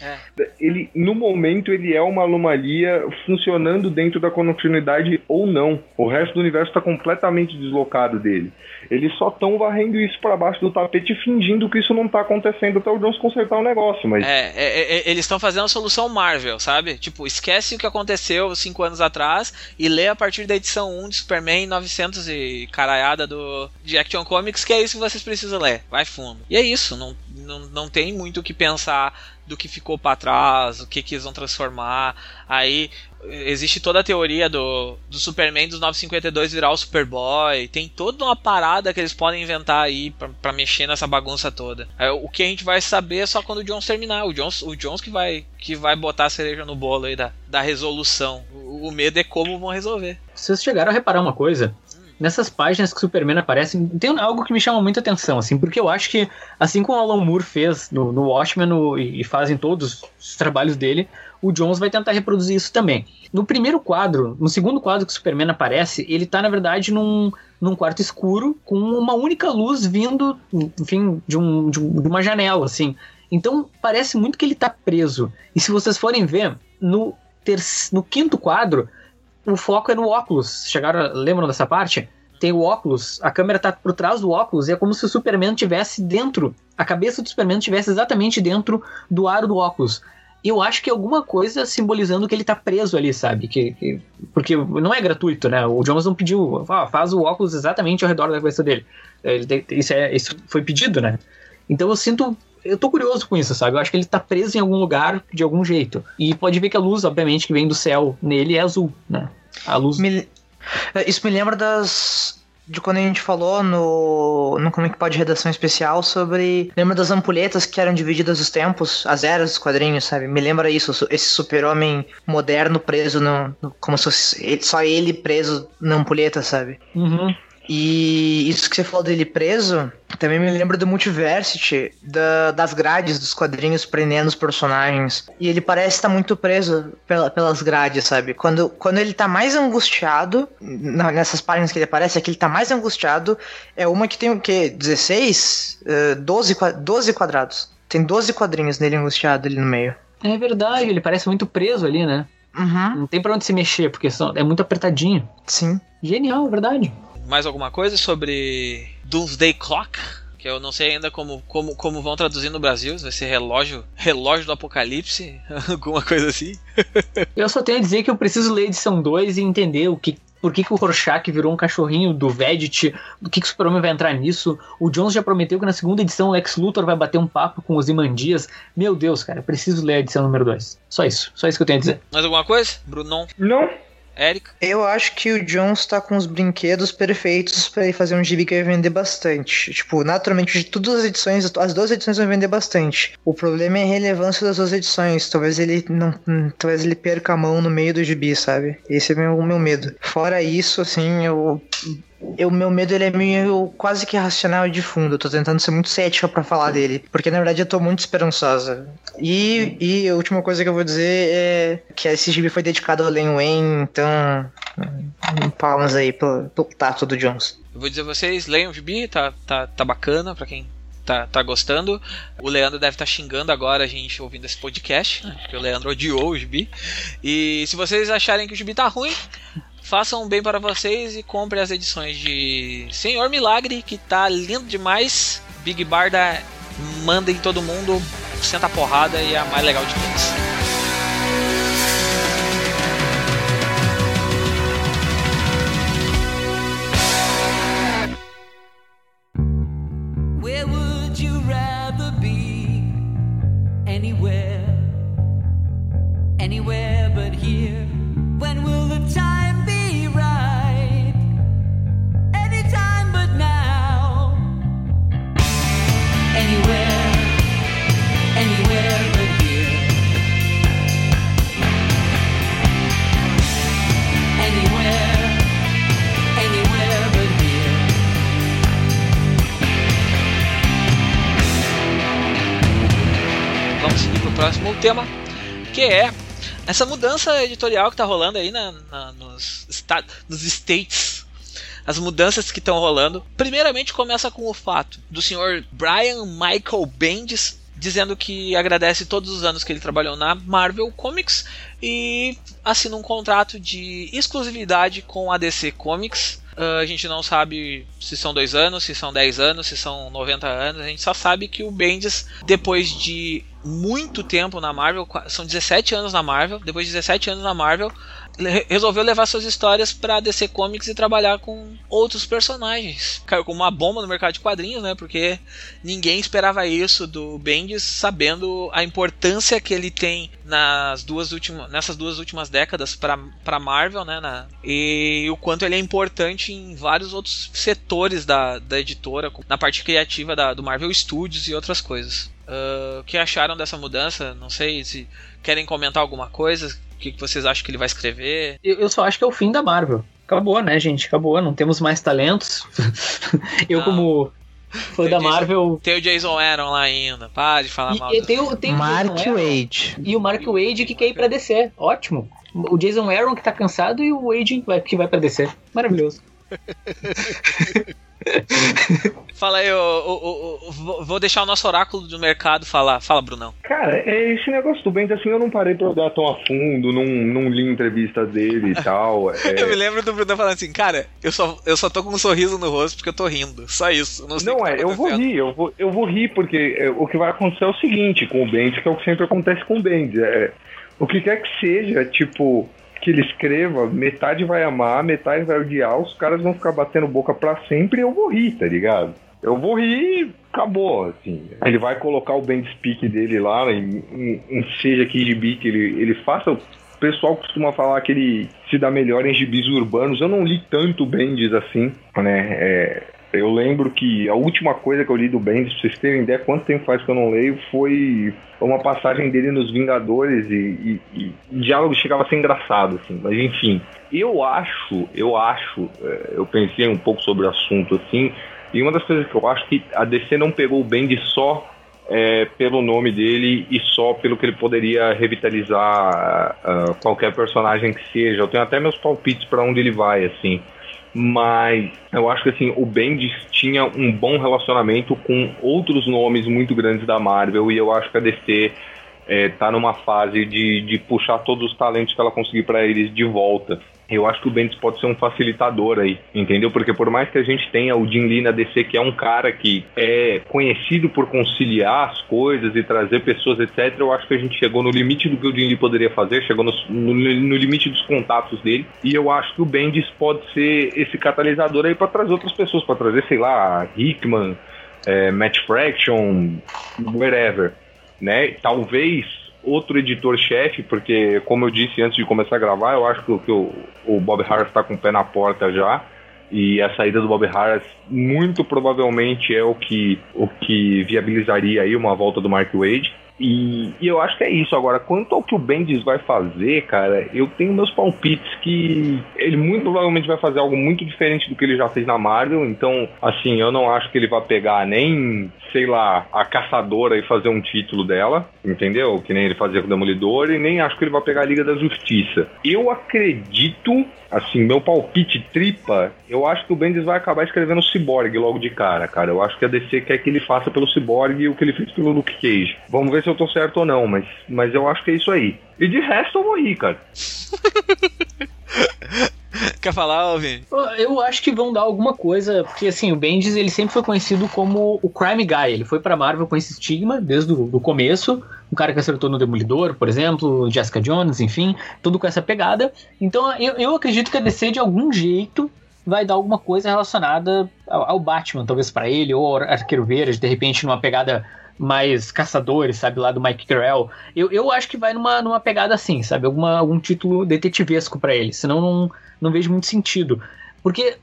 É. Ele, no momento, ele é uma anomalia funcionando dentro da continuidade ou não. O resto do universo está completamente deslocado dele. Eles só estão varrendo isso para baixo do tapete, fingindo que isso não está acontecendo até o Jones consertar o negócio. Mas é, é, é eles estão fazendo a solução Marvel, sabe? Tipo, esquece o que aconteceu cinco anos atrás e lê a partir da edição 1 de Superman 900 e caraiada do de Action Comics, que é isso que vocês precisam ler. Vai fundo. E é isso. Não, não, não tem muito o que pensar do que ficou para trás, o que, que eles vão transformar. Aí existe toda a teoria do, do Superman dos 952 virar o Superboy. Tem toda uma parada que eles podem inventar aí para mexer nessa bagunça toda. O que a gente vai saber é só quando o Jones terminar. O Jones, o Jones que vai que vai botar a cereja no bolo aí da, da resolução. O, o medo é como vão resolver. Vocês chegaram a reparar uma coisa? Nessas páginas que Superman aparece, tem algo que me chama muita atenção, assim, porque eu acho que, assim como Alan Moore fez no, no Watchmen no, e fazem todos os trabalhos dele, o Jones vai tentar reproduzir isso também. No primeiro quadro, no segundo quadro que o Superman aparece, ele tá, na verdade, num, num quarto escuro, com uma única luz vindo, enfim, de, um, de, um, de uma janela, assim. Então, parece muito que ele tá preso. E se vocês forem ver, no, ter, no quinto quadro, o foco é no óculos. Chegaram, lembram dessa parte? Tem o óculos, a câmera tá por trás do óculos e é como se o Superman tivesse dentro, a cabeça do Superman tivesse exatamente dentro do aro do óculos. Eu acho que é alguma coisa simbolizando que ele tá preso ali, sabe? Que, que porque não é gratuito, né? O Jones não pediu, ah, faz o óculos exatamente ao redor da cabeça dele. Ele, isso, é, isso foi pedido, né? Então eu sinto eu tô curioso com isso, sabe? Eu acho que ele tá preso em algum lugar de algum jeito. E pode ver que a luz, obviamente, que vem do céu nele é azul, né? A luz. Me, É, Isso me lembra das. De quando a gente falou no, no Como é pode redação especial sobre. Lembra das ampulhetas que eram divididas os tempos, as eras dos quadrinhos, sabe? Me lembra isso, esse super-homem moderno preso no, no- Como se fosse só ele preso na ampulheta, sabe? Uhum. E isso que você falou dele preso também me lembra do Multiversity, da- das grades dos quadrinhos prendendo os personagens. E ele parece estar muito preso pela- pelas grades, sabe? Quando, quando ele tá mais angustiado, nessas páginas que ele aparece, é que ele tá mais angustiado, é uma que tem o quê? 16? Eh, 12, qua- 12 quadrados. Tem 12 quadrinhos nele angustiado ali no meio. É verdade, ele parece muito preso ali, né? Uhum, Não tem pra onde se mexer, porque é muito apertadinho. sim. Genial, é verdade. Mais alguma coisa sobre Doomsday Clock? Que eu não sei ainda como, como, como vão traduzir no Brasil. se Vai ser relógio, relógio do apocalipse, alguma coisa assim. Eu só tenho a dizer que eu preciso ler a edição 2 e entender o que, por que, que o Rorschach virou um cachorrinho do Vedit, o que, que o Super-Homem vai entrar nisso. O Jones já prometeu que na segunda edição o Lex Luthor vai bater um papo com os Imandias. Meu Deus, cara, eu preciso ler a edição número 2. Só isso, só isso que eu tenho a dizer. Mais alguma coisa? Brunon, Não, Érica? Eu acho que o Jones tá com os brinquedos perfeitos pra ele fazer um gibi que vai vender bastante. Tipo, naturalmente, de todas as edições, as duas edições vão vender bastante. O problema é a relevância das duas edições. Talvez ele não. Talvez ele perca a mão no meio do gibi, sabe? Esse é o meu, meu medo. Fora isso, assim, eu. O meu medo ele é meio quase que racional e de fundo. Eu tô tentando ser muito cética pra falar dele. Porque na verdade eu tô muito esperançosa. E, e a última coisa que eu vou dizer é que esse gibi foi dedicado ao Len Wayne, então. hum, Palmas aí pelo, pelo tato do Jones. Eu vou dizer a vocês, leiam o gibi, tá, tá, tá bacana pra quem tá, tá gostando. O Leandro deve estar xingando agora a gente ouvindo esse podcast, né? porque o Leandro odiou o gibi. E se vocês acharem que o gibi tá ruim, façam um bem para vocês e comprem as edições de Senhor Milagre, que tá lindo demais. Big Barda manda em todo mundo, senta a porrada e é a mais legal de todas. Anywhere, anywhere but here. When will the time próximo tema, que é essa mudança editorial que tá rolando aí na, na- nos, nos States. As mudanças que estão rolando. Primeiramente começa com o fato do senhor Brian Michael Bendis dizendo que agradece todos os anos que ele trabalhou na Marvel Comics e assina um contrato de exclusividade com a DC Comics. Ah, a gente não sabe se são dois anos, se são 10 anos, se são 90 anos. A gente só sabe que o Bendis, depois de muito tempo na Marvel, são 17 anos na Marvel, depois de 17 anos na Marvel, resolveu levar suas histórias para DC Comics e trabalhar com outros personagens. Caiu como uma bomba no mercado de quadrinhos, né? Porque ninguém esperava isso do Bendis, sabendo a importância que ele tem nas duas últimas, nessas duas últimas décadas para Marvel, né? na- e o quanto ele é importante em vários outros setores da, da editora, na parte criativa da, do Marvel Studios e outras coisas. Ah, o que acharam dessa mudança? Não sei se querem comentar alguma coisa. O que, que vocês acham que ele vai escrever? Eu, eu só acho que é o fim da Marvel. Acabou, né, gente? Acabou, não temos mais talentos. eu, Não. como fã da Jason- Marvel. Tem o Jason Aaron lá ainda. Para de falar mal. E, e do- tem, o- tem o Mark Aaron Wade. E o Mark Wade que quer ir pra DC. Ótimo. O Jason Aaron que tá cansado e o Wade que vai, pra DC. Maravilhoso. Fala aí, ô, ô, ô, ô, vou- deixar o nosso oráculo do mercado falar. Fala, Brunão. Cara, é esse negócio do Bendis, assim, eu não parei pra olhar tão a fundo, não, não li entrevistas dele e tal. é- Eu me lembro do Brunão falando assim, cara, eu só, eu só tô com um sorriso no rosto porque eu tô rindo. Só isso. Não, Não, que tá é, eu vou rir, eu vou, eu vou rir, porque é, o que vai acontecer é o seguinte com o Bendis, que é o que sempre acontece com o Bendis. É, o que quer que seja, tipo, que ele escreva, metade vai amar, metade vai odiar, os caras vão ficar batendo boca pra sempre e eu vou rir, tá ligado? Eu vou rir acabou, assim. Ele vai colocar o Bendis Speak dele lá, em, em- seja que gibi que ele, ele faça, o pessoal costuma falar que ele se dá melhor em gibis urbanos. Eu não li tanto Bendis assim, né? É, eu lembro que a última coisa que eu li do Bendis, pra vocês terem ideia quanto tempo faz que eu não leio, foi uma passagem dele nos Vingadores e, e, e o diálogo chegava a ser engraçado, assim. Mas enfim, eu acho, eu acho, é, eu pensei um pouco sobre o assunto, assim, e uma das coisas que eu acho que a DC não pegou o Bendis só é, pelo nome dele e só pelo que ele poderia revitalizar uh, qualquer personagem que seja. Eu tenho até meus palpites para onde ele vai, assim mas eu acho que assim, o Bendis tinha um bom relacionamento com outros nomes muito grandes da Marvel e eu acho que a DC é, tá numa fase de, de puxar todos os talentos que ela conseguir para eles de volta eu acho que o Bendis pode ser um facilitador aí, entendeu? Porque por mais que a gente tenha o Jim Lee na DC, que é um cara que é conhecido por conciliar as coisas e trazer pessoas, etc., eu acho que a gente chegou no limite do que o Jim Lee poderia fazer, chegou no, no, no limite dos contatos dele, e eu acho que o Bendis pode ser esse catalisador aí para trazer outras pessoas, para trazer, sei lá, Hickman, é, Matt Fraction, whatever, né? Talvez outro editor-chefe, porque, como eu disse antes de começar a gravar, eu acho que, o, o Bob Harris está com o pé na porta já. E a saída do Bob Harris muito provavelmente é o que, o que viabilizaria aí uma volta do Mark Wade. E, e, eu acho que é isso. Agora, quanto ao que o Bendis vai fazer, cara, eu tenho meus palpites que ele muito provavelmente vai fazer algo muito diferente do que ele já fez na Marvel. Então, assim, eu não acho que ele vai pegar nem, sei lá, a caçadora e fazer um título dela, entendeu? Que nem ele fazia com o Demolidor, e nem acho que ele vai pegar a Liga da Justiça. Eu acredito assim, meu palpite tripa, eu acho que o Bendis vai acabar escrevendo o Cyborg logo de cara, cara. Eu acho que a DC quer que ele faça pelo Cyborg o que ele fez pelo Luke Cage. Vamos ver se eu tô certo ou não, mas, mas eu acho que é isso aí. E de resto eu vou rir, cara. Quer falar, Alvin? Eu acho que vão dar alguma coisa, porque assim, o Bendis ele sempre foi conhecido como o crime guy. Ele foi pra Marvel com esse estigma desde o começo. Um cara que acertou no Demolidor, por exemplo, Jessica Jones, enfim, tudo com essa pegada. Então eu, eu acredito que a DC de algum jeito vai dar alguma coisa relacionada ao, ao Batman, talvez para ele, ou Arqueiro Verde, de repente numa pegada mais caçadores, sabe, lá do Mike Carell. Eu, eu acho que vai numa, numa pegada assim, sabe, alguma, algum título detetivesco para ele, senão não, não vejo muito sentido. Porque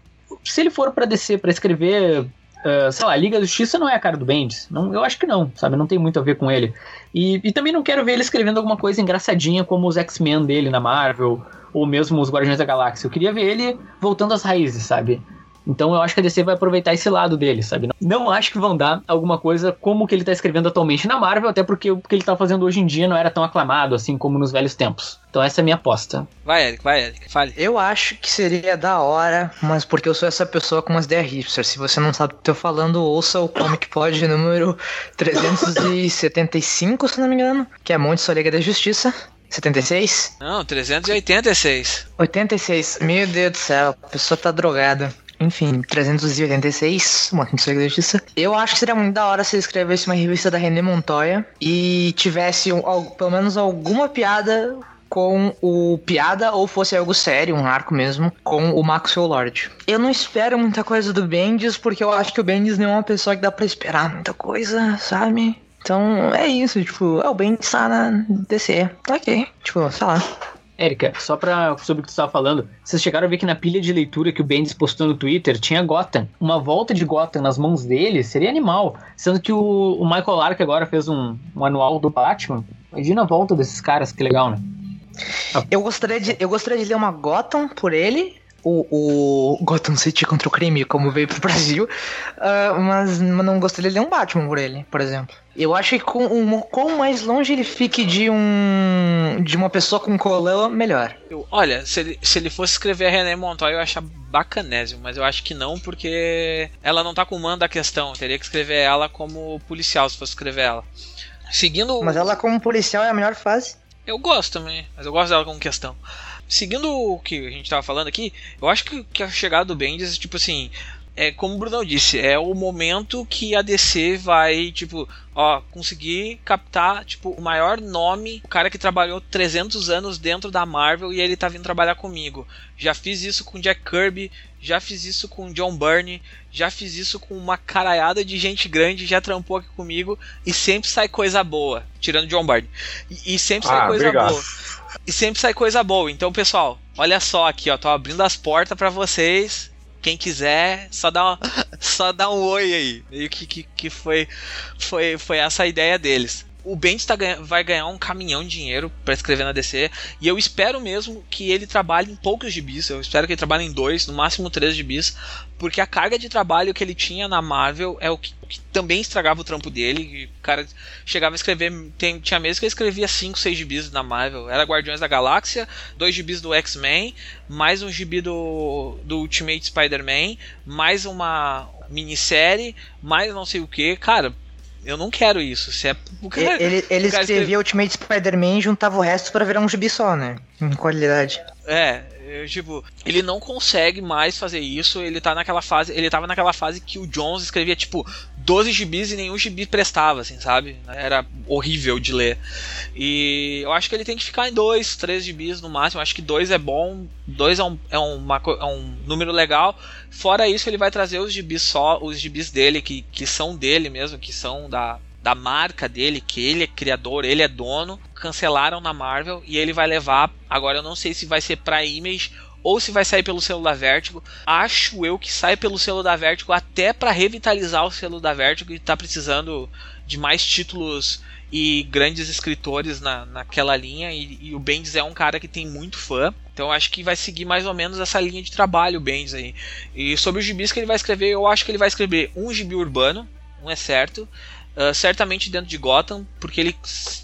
se ele for para descer para escrever, uh, sei lá, Liga da Justiça não é a cara do Bendis. Não, eu acho que não, sabe, não tem muito a ver com ele. E, e também não quero ver ele escrevendo alguma coisa engraçadinha como os X-Men dele na Marvel, ou mesmo os Guardiões da Galáxia. Eu queria ver ele voltando às raízes, sabe? Então eu acho que a DC vai aproveitar esse lado dele, sabe? Não acho que vão dar alguma coisa como o que ele tá escrevendo atualmente na Marvel, até porque o que ele tá fazendo hoje em dia não era tão aclamado assim como nos velhos tempos. Então essa é a minha aposta. Vai, Eric, vai, Eric, fale. Eu acho que seria da hora, mas porque eu sou essa pessoa com umas ideias hipster. Se você não sabe o que eu tô falando, ouça o Comic Pod número 375, se não me engano, que é Monte Sua Liga da Justiça. 76? Não, 386. 86. Meu Deus do céu, a pessoa tá drogada. Enfim, 386, uma de justiça. Eu acho que seria muito da hora se ele escrevesse uma revista da René Montoya e tivesse um, pelo menos alguma piada com o piada ou fosse algo sério, um arco mesmo, com o Maxwell Lord. Eu não espero muita coisa do Bendis, porque eu acho que o Bendis não é uma pessoa que dá pra esperar muita coisa, sabe? Então é isso, tipo, é o Bendis tá na DC. Ok, tipo, sei lá. Érica, só pra, sobre o que tu estava falando, vocês chegaram a ver que na pilha de leitura que o Bendis postou no Twitter tinha Gotham. Uma volta de Gotham nas mãos dele seria animal. Sendo que o, o Michael Lark agora fez um, um anual do Batman. Imagina a volta desses caras, que legal, né? Eu gostaria de, eu gostaria de ler uma Gotham por ele, o, o Gotham City contra o crime, como veio pro Brasil, uh, mas, não gostaria de ler um Batman por ele, por exemplo. Eu acho que com, um, com mais longe ele fique de um de uma pessoa com colã, melhor. Eu, olha, se ele, se ele fosse escrever a René Montoya, eu ia achar bacanésimo, mas eu acho que não, porque ela não tá com o mando da questão. Eu teria que escrever ela como policial se fosse escrever ela. Seguindo. Mas ela como policial é a melhor fase. Eu gosto também, mas eu gosto dela como questão seguindo o que a gente tava falando aqui, eu acho que, que a chegada do Bendis, tipo assim, é como o Brunão disse, é o momento que a DC vai, tipo, ó, conseguir captar, tipo, o maior nome, o cara que trabalhou 300 anos dentro da Marvel e ele tá vindo trabalhar comigo. Já fiz isso com Jack Kirby, já fiz isso com John Byrne, já fiz isso com uma caraiada de gente grande, já trampou aqui comigo e sempre sai coisa boa, tirando John Byrne. E, e sempre sai ah, coisa obrigado. boa. E sempre sai coisa boa. Então, pessoal, olha só aqui, ó, tô abrindo as portas para vocês. Quem quiser, só dá, só dá um oi aí. Meio que, que, que foi, foi, foi essa ideia deles o Bendis tá vai ganhar um caminhão de dinheiro para escrever na DC e eu espero mesmo que ele trabalhe em poucos gibis. Eu espero que ele trabalhe em dois, no máximo três gibis, porque a carga de trabalho que ele tinha na Marvel é o que, que também estragava o trampo dele. O cara chegava a escrever, tem, tinha meses que ele escrevia cinco, seis gibis na Marvel. Era Guardiões da Galáxia, dois gibis do X-Men, mais um gibi do, do Ultimate Spider-Man, mais uma minissérie, mais não sei o que. Cara, eu não quero isso. Se é, cara, ele ele escrevia Ultimate Spider-Man e juntava o resto para virar um gibi só, né? Em qualidade. É, tipo, ele não consegue mais fazer isso. Ele tá naquela fase. Ele tava naquela fase que o Jones escrevia, tipo, 12 gibis e nenhum gibi prestava, assim, sabe? Era horrível de ler. E eu acho que ele tem que ficar em dois, três gibis no máximo. Eu acho que dois é bom, dois é um, é, uma, é um número legal. Fora isso, ele vai trazer os gibis só, os gibis dele, que, que são dele mesmo, que são da, da marca dele, que ele é criador, ele é dono, cancelaram na Marvel e ele vai levar. Agora eu não sei se vai ser para Image ou se vai sair pelo selo da Vertigo. Acho eu que sai pelo selo da Vertigo até para revitalizar o selo da Vertigo e tá precisando de mais títulos e grandes escritores na, naquela linha. E, e o Bendis é um cara que tem muito fã. Então acho que vai seguir mais ou menos essa linha de trabalho, o Bendis aí. E sobre os gibis que ele vai escrever, eu acho que ele vai escrever um gibi urbano, um é certo. Uh, certamente dentro de Gotham, porque ele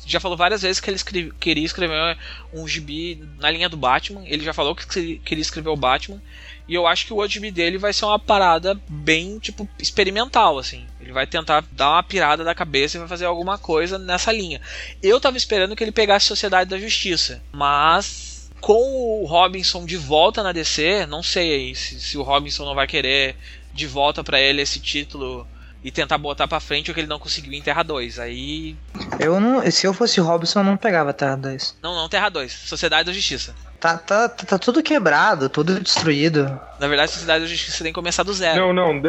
já falou várias vezes que ele escreve, queria escrever um gibi na linha do Batman. Ele já falou que queria escrever o Batman. E eu acho que o gibi dele vai ser uma parada bem, tipo, experimental, assim. Ele vai tentar dar uma pirada da cabeça e vai fazer alguma coisa nessa linha. Eu tava esperando que ele pegasse Sociedade da Justiça, mas com o Robinson de volta na DC, não sei aí se, se o Robinson não vai querer de volta para ele esse título e tentar botar pra frente o que ele não conseguiu em Terra 2. Aí. Eu não. Se eu fosse Robson, eu não pegava Terra 2. Não, não, Terra 2. Sociedade da Justiça. Tá, tá, tá, tá tudo quebrado, tudo destruído. Na verdade, Sociedade da Justiça tem que começar do zero. Não, não,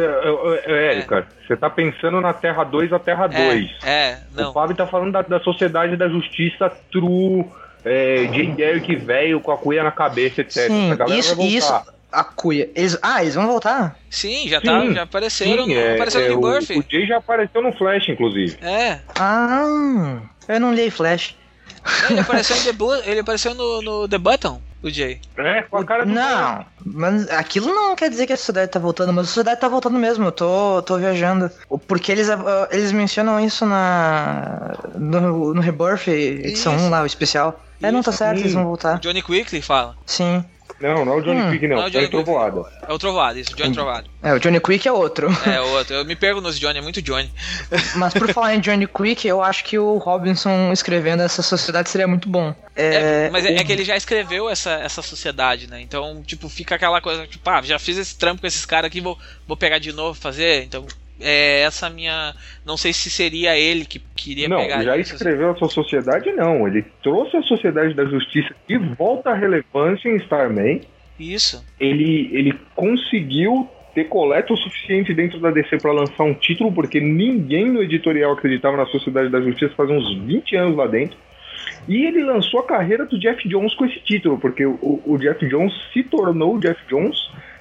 é, é, cara, você tá pensando na Terra 2 a Terra 2. É, é, não. O Fábio tá falando da, da Sociedade da Justiça True, é, Jay Garrick velho com a cuia na cabeça, etc. Sim, isso, isso a cuia. Eles, ah, eles vão voltar? Sim, já, tá, já apareceram, sim, no, é, apareceram é, no o, Buffy. O Jay já apareceu no Flash, inclusive. É. Ah, eu não li Flash. Não, ele apareceu, em The Bu ele apareceu no, no The Button, o Jay. É, com a cara do Não, mas aquilo não quer dizer que a sociedade tá voltando, mas a sociedade tá voltando mesmo, eu tô, tô viajando. Porque eles, uh, eles mencionam isso na no, no Rebirth, edição Isso. 1 lá, o especial. É, não tá certo, Sim. eles vão O voltar. Johnny Quickly fala. Sim. Não, não é o Johnny Hum. Quick, não. Não, o é Johnny o Trovoada. É o Trovado, isso, Johnny Trovado. É, o Johnny Quick é outro. É o outro. Eu me perco nos Johnny, é muito Johnny. Mas por falar em Johnny Quick, eu acho que o Robinson escrevendo essa sociedade seria muito bom. É, É, mas é, é que ele já escreveu essa, essa sociedade, né? Então, tipo, fica aquela coisa, tipo, ah, já fiz esse trampo com esses caras aqui, vou, vou pegar de novo fazer. Então, é essa minha. Não sei se seria ele que queria Não, pegar já isso. escreveu a sua sociedade, não. Ele trouxe a Sociedade da Justiça de volta à relevância em Starman. Isso. Ele, ele conseguiu ter coleta o suficiente dentro da DC para lançar um título, porque ninguém no editorial acreditava na Sociedade da Justiça faz uns 20 anos lá dentro. E ele lançou a carreira do Jeff Jones com esse título, porque o, o Jeff Jones se tornou o Jeff Jones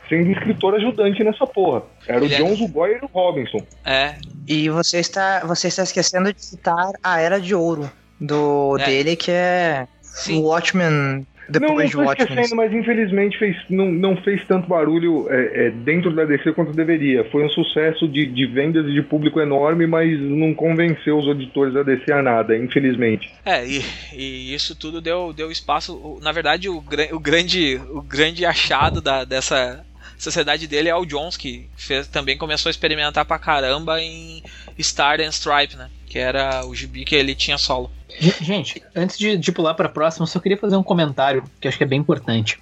sendo escritor ajudante nessa porra. Era Ele o é- Jones, o Boyer e o Robinson. É. E você está, você está esquecendo de citar a Era de Ouro do É. dele, que é Sim. o Watchmen não, não depois de Watchmen. esquecendo, mas infelizmente fez, não, não fez tanto barulho é, é, dentro da DC quanto deveria. Foi um sucesso de, de vendas e de público enorme, mas não convenceu os editores da DC a nada, infelizmente. É, e, e isso tudo deu, deu espaço. Na verdade, o, o grande, o grande achado da, dessa sociedade dele é o Jones, que fez, também começou a experimentar pra caramba em Star and Stripe, né? Que era o gibi que ele tinha solo. Ge- Gente, antes de, de pular para a próxima, eu só queria fazer um comentário que acho que é bem importante.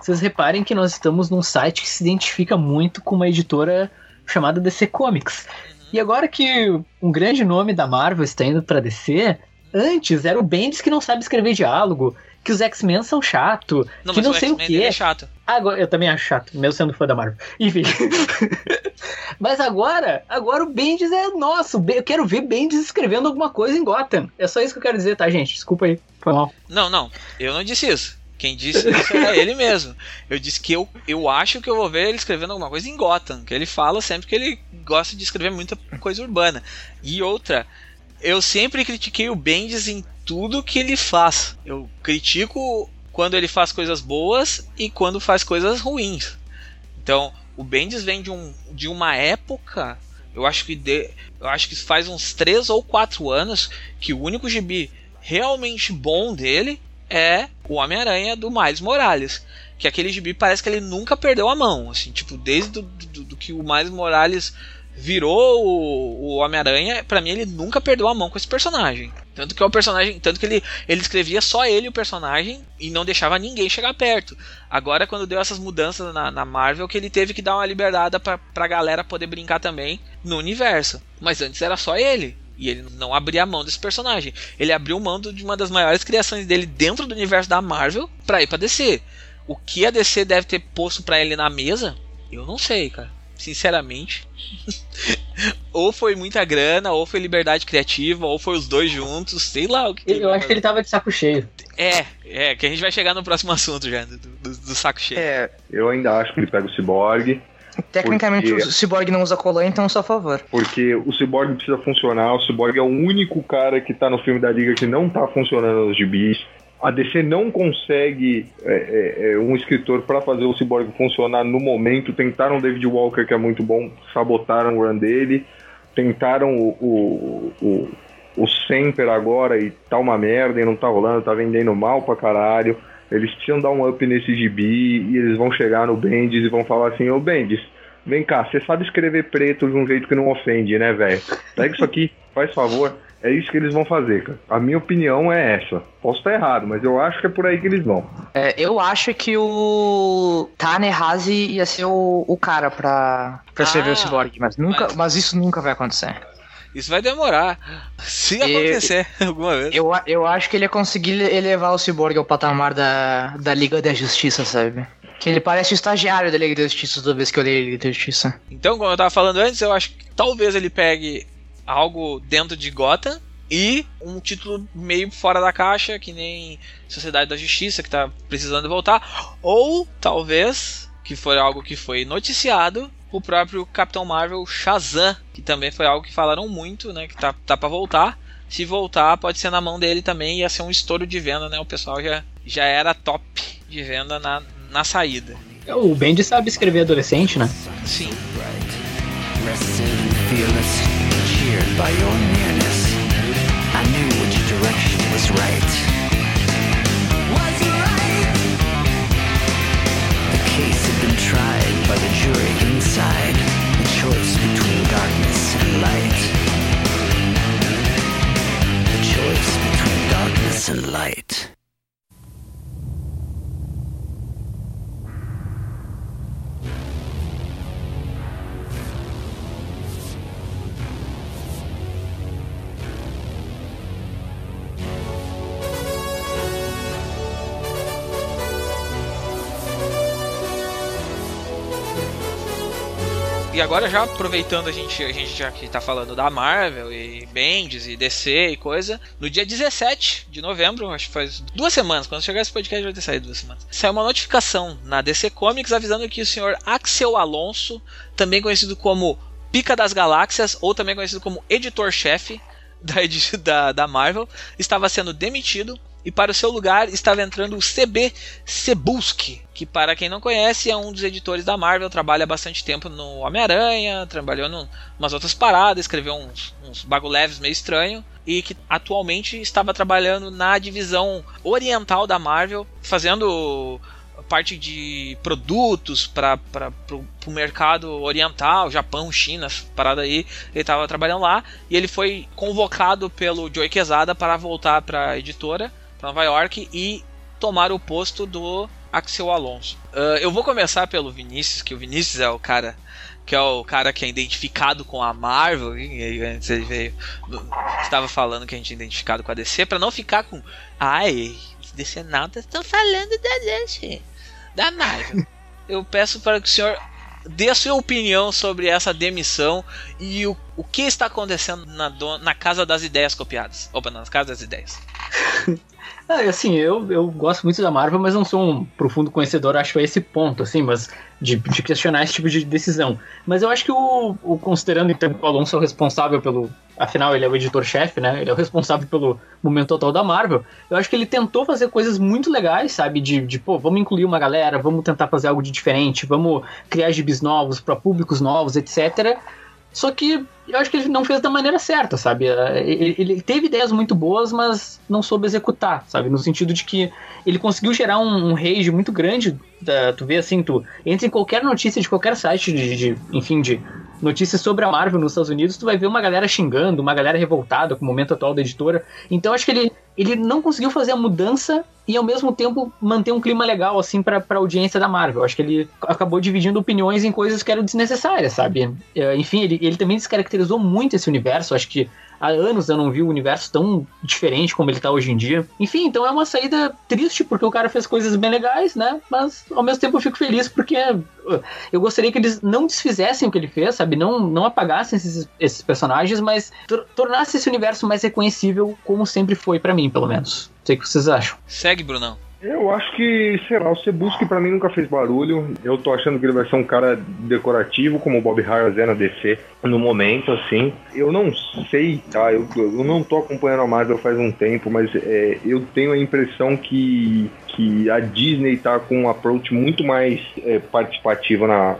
Vocês reparem que nós estamos num site que se identifica muito com uma editora chamada DC Comics. E agora que um grande nome da Marvel está indo para DC, antes era o Bendis que não sabe escrever diálogo, que os X-Men são chato, Não, que mas não o sei o quê. é chato. Agora, eu também acho chato, mesmo sendo fã da Marvel. Enfim. Mas agora, agora o Bendis é nosso. Eu quero ver Bendis escrevendo alguma coisa em Gotham. É só isso que eu quero dizer, tá, gente? Desculpa aí. Foi mal. Não, não, eu não disse isso. Quem disse isso era ele mesmo. Eu disse que eu, eu acho que eu vou ver ele escrevendo alguma coisa em Gotham. Que ele fala sempre que ele gosta de escrever muita coisa urbana. E outra, eu sempre critiquei o Bendis em tudo que ele faz. Eu critico quando ele faz coisas boas e quando faz coisas ruins. Então, o Bendis vem de, um, de uma época. Eu acho que de, eu acho que faz uns 3 ou 4 anos que o único gibi realmente bom dele é o Homem-Aranha do Miles Morales. Que aquele gibi parece que ele nunca perdeu a mão. Assim, tipo, desde do, do, do que o Miles Morales virou o, o Homem-Aranha, pra mim ele nunca perdeu a mão com esse personagem. Tanto que é o personagem. Tanto que ele, ele escrevia só ele o personagem e não deixava ninguém chegar perto. Agora, quando deu essas mudanças na, na Marvel, que ele teve que dar uma liberdade pra, pra galera poder brincar também no universo. Mas antes era só ele. E ele não abria a mão desse personagem. Ele abriu mão de uma das maiores criações dele dentro do universo da Marvel pra ir pra DC. O que a DC deve ter posto pra ele na mesa, eu não sei, cara. Sinceramente. ou foi muita grana, ou foi liberdade criativa, ou foi os dois juntos, sei lá o que. Eu acho que ele tava de saco cheio. É, é, que a gente vai chegar no próximo assunto já, do, do, do saco cheio. É, Eu ainda acho que ele pega o Cyborg, tecnicamente Porque- o Cyborg não usa colã, então eu sou a favor. porque o Cyborg precisa funcionar. O Cyborg é o único cara que tá no filme da Liga que não tá funcionando nos gibis. A DC não consegue é, é, é, um escritor para fazer o Cyborg funcionar no momento. Tentaram David Walker, que é muito bom, sabotaram o run dele. Tentaram o, o, o, o Semper agora e tá uma merda e não tá rolando, tá vendendo mal pra caralho. Eles precisam dar um up nesse gibi e eles vão chegar no Bendis e vão falar assim: Ô Bendis, vem cá, você sabe escrever preto de um jeito que não ofende, né, velho? Pega isso aqui, faz favor. É isso que eles vão fazer, cara. A minha opinião é essa. Posso estar errado, mas eu acho que é por aí que eles vão. É, eu acho que o Tanner Hazy ia ser o, o cara pra, pra escrever Ah, o Cyborg, mas, nunca, mas- mas isso nunca vai acontecer. Isso vai demorar. Se E- acontecer alguma vez. Eu, eu acho que ele ia conseguir elevar o Cyborg ao patamar da, da Liga da Justiça, sabe? Que ele parece o estagiário da Liga da Justiça toda vez que eu leio a Liga da Justiça. Então, como eu tava falando antes, eu acho que talvez ele pegue algo dentro de Gotham e um título meio fora da caixa, que nem Sociedade da Justiça, que tá precisando voltar. Ou talvez, que foi algo que foi noticiado, o próprio Capitão Marvel Shazam, que também foi algo que falaram muito, né? Que tá, tá pra voltar. Se voltar, pode ser na mão dele também, ia ser um estouro de venda, né? O pessoal já, já era top de venda na, na saída. O Bendis sabe escrever adolescente, né? Sim. Rested and by your nearness. I knew which direction was right. Was it right. The case had been tried by the jury inside. The choice between darkness and light. The choice between darkness and light. E agora já aproveitando a gente, a gente já que tá falando da Marvel e Bendis e DC e coisa, no dia 17 de novembro, acho que faz duas semanas, quando chegar esse podcast vai ter saído duas semanas, saiu uma notificação na DC Comics avisando que o senhor Axel Alonso, também conhecido como Pica das Galáxias, ou também conhecido como editor-chefe da, da, da Marvel, estava sendo demitido e para o seu lugar estava entrando o CB Cebulski, que para quem não conhece é um dos editores da Marvel, trabalha bastante tempo no Homem-Aranha, trabalhou em umas outras paradas, escreveu uns, uns bagulho leves meio estranho e que atualmente estava trabalhando na divisão oriental da Marvel, fazendo parte de produtos para o mercado oriental, Japão, China, parada aí. Ele estava trabalhando lá e ele foi convocado pelo Joey Quesada para voltar para a editora, Nova York e tomar o posto do Axel Alonso. Ah, eu vou começar pelo Vinícius, que o Vinícius é o cara que é o cara que é identificado com a Marvel, antes ele veio, estava falando que a gente é identificado com a DC, para não ficar com, ai, decenautas estão falando da gente, da Marvel. Eu peço para que o senhor dê a sua opinião sobre essa demissão e o, o que está acontecendo na, do- na Casa das Ideias copiadas. Opa, na Casa das Ideias. Ah, assim, eu, eu gosto muito da Marvel, mas não sou um profundo conhecedor, acho, a esse ponto, assim, mas de, de questionar esse tipo de decisão. Mas eu acho que o, o considerando então que o Alonso é o responsável pelo. Afinal, ele é o editor-chefe, né? Ele é o responsável pelo momento total da Marvel. Eu acho que ele tentou fazer coisas muito legais, sabe? De, de pô, vamos incluir uma galera, vamos tentar fazer algo de diferente, vamos criar gibis novos para públicos novos, etc. Só que eu acho que ele não fez da maneira certa, sabe? Eh, Ele, ele teve ideias muito boas, mas não soube executar, sabe? No sentido de que ele conseguiu gerar um, um rage muito grande. da- tu vê assim, tu entra em qualquer notícia de qualquer site de, de- enfim, de notícias sobre a Marvel nos Estados Unidos, tu vai ver uma galera xingando, uma galera revoltada com o momento atual da editora. Então acho que ele, ele não conseguiu fazer a mudança e ao mesmo tempo manter um clima legal assim pra, pra audiência da Marvel. Acho que ele acabou dividindo opiniões em coisas que eram desnecessárias, sabe? Eh, Enfim, ele, ele também descaracterizou muito esse universo. Acho que há anos eu não vi o universo tão diferente como ele tá hoje em dia. Enfim, então é uma saída triste porque o cara fez coisas bem legais, né? Mas ao mesmo tempo eu fico feliz porque uh, eu gostaria que eles não desfizessem o que ele fez, sabe? Não, não apagassem esses, esses personagens, mas tor tornasse esse universo mais reconhecível como sempre foi pra mim, pelo menos. Não sei o que vocês acham. Segue, Brunão. Eu acho que, sei lá, o Sebuski pra mim nunca fez barulho. Eu tô achando que ele vai ser um cara decorativo, como o Bob Harris é na DC, no momento, assim. Eu não sei, tá? Eu, eu não tô acompanhando a Marvel faz um tempo, mas é, eu tenho a impressão que, que a Disney tá com um approach muito mais é, participativo na,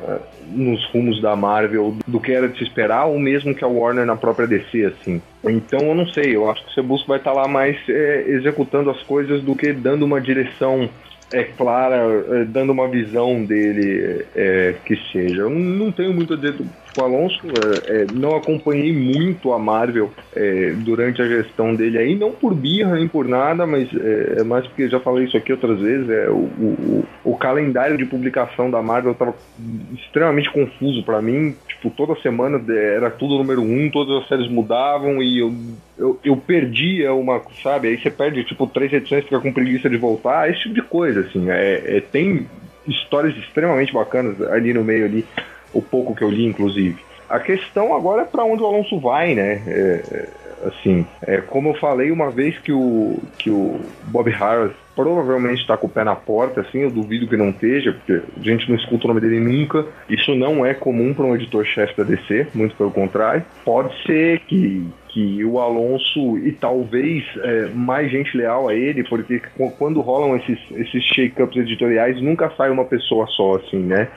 nos rumos da Marvel do que era de se esperar, ou mesmo que a Warner na própria DC, assim. Então eu não sei, eu acho que o Sebuski vai estar lá mais é, executando as coisas do que dando uma direção é clara, é, dando uma visão dele é, que seja. Eu não tenho muito a dizer do Alonso, é, é, não acompanhei muito a Marvel é, durante a gestão dele aí, não por birra nem por nada, mas é, é mais porque já falei isso aqui outras vezes, é, o, o, o calendário de publicação da Marvel estava extremamente confuso para mim, tipo, toda semana é, era tudo número um, todas as séries mudavam e eu, eu, eu perdia uma, sabe, aí você perde tipo três edições, fica com preguiça de voltar, esse tipo de coisa, assim, é, é, tem histórias extremamente bacanas ali no meio ali, o pouco que eu li, inclusive. A questão agora é para onde o Alonso vai, né? É, é, assim, é, como eu falei uma vez que o, que o Bob Harris provavelmente está com o pé na porta, assim, eu duvido que não esteja, porque a gente não escuta o nome dele nunca. Isso não é comum para um editor-chefe da DC, muito pelo contrário. Pode ser que que o Alonso e talvez é, mais gente leal a ele, porque quando rolam esses, esses shake-ups editoriais, nunca sai uma pessoa só, assim, né?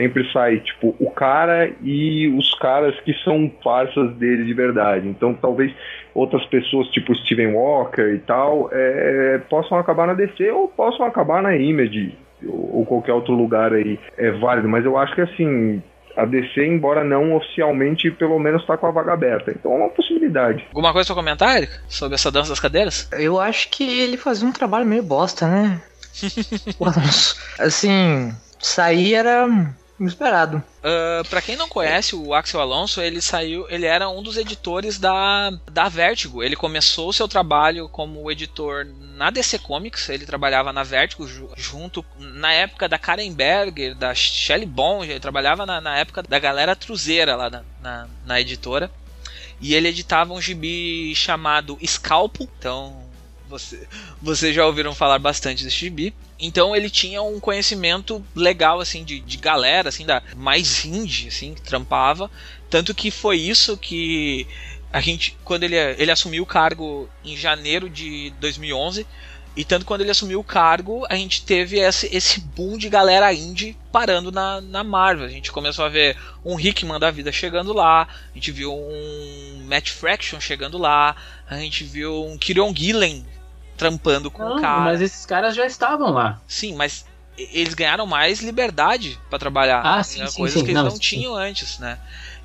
Sempre sai, tipo, o cara e os caras que são farsas dele de verdade. Então, talvez outras pessoas, tipo Steven Walker e tal, é, possam acabar na DC ou possam acabar na Image ou qualquer outro lugar aí é válido. Mas eu acho que, assim, a DC, embora não oficialmente, pelo menos está com a vaga aberta. Então é uma possibilidade. Alguma coisa pra comentar, Erika, sobre essa dança das cadeiras? Eu acho que ele fazia um trabalho meio bosta, né? Assim, sair era esperado. Uh, para quem não conhece o Axel Alonso, ele saiu, ele era um dos editores da, da Vertigo. Ele começou o seu trabalho como editor na DC Comics. Ele trabalhava na Vertigo junto na época da Karen Berger, da Shelley Bond. Ele trabalhava na, na época da galera truzeira lá na, na, na editora. E ele editava um gibi chamado Scalpo. Então você, vocês já ouviram falar bastante desse gibi. Então ele tinha um conhecimento legal assim de, de galera assim da mais indie assim que trampava, tanto que foi isso que a gente quando ele ele assumiu o cargo em janeiro de 2011 e tanto quando ele assumiu o cargo, a gente teve esse, esse boom de galera indie parando na, na Marvel. A gente começou a ver um Hickman da vida chegando lá, a gente viu um Matt Fraction chegando lá, a gente viu um Kieron Gillen trampando com Não, o cara. Mas esses caras já estavam lá. Sim, mas eles ganharam mais liberdade para trabalhar. Ah, sim, né? sim, Coisas sim. que eles Não, não tinham antes, né?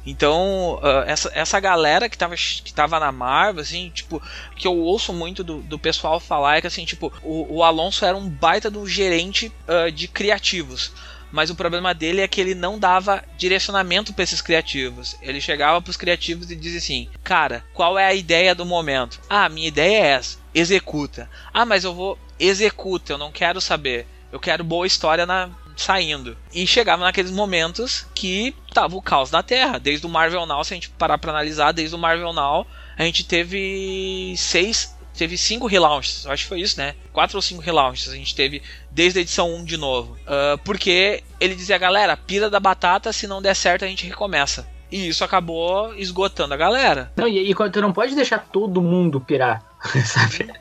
Então, uh, essa, essa galera que tava, que tava na Marvel, assim, tipo, que eu ouço muito do, do pessoal falar é que, assim, tipo, o, o Alonso era um baita do gerente uh, de criativos. Mas o problema dele é que ele não dava direcionamento para esses criativos. Ele chegava pros criativos e dizia assim: Cara, qual é a ideia do momento? Ah, minha ideia é essa. Executa. Ah, mas eu vou. executa, eu não quero saber. Eu quero boa história na saindo. E chegava naqueles momentos que tava o caos na Terra. Desde o Marvel Now, se a gente parar pra analisar, desde o Marvel Now, a gente teve seis. Teve cinco relaunches, acho que foi isso, né? Quatro ou cinco relaunches a gente teve desde a edição 1 de novo. Ah, porque ele dizia, galera, pira da batata, se não der certo a gente recomeça. E isso acabou esgotando a galera. Não, e, e tu não pode deixar todo mundo pirar, sabe?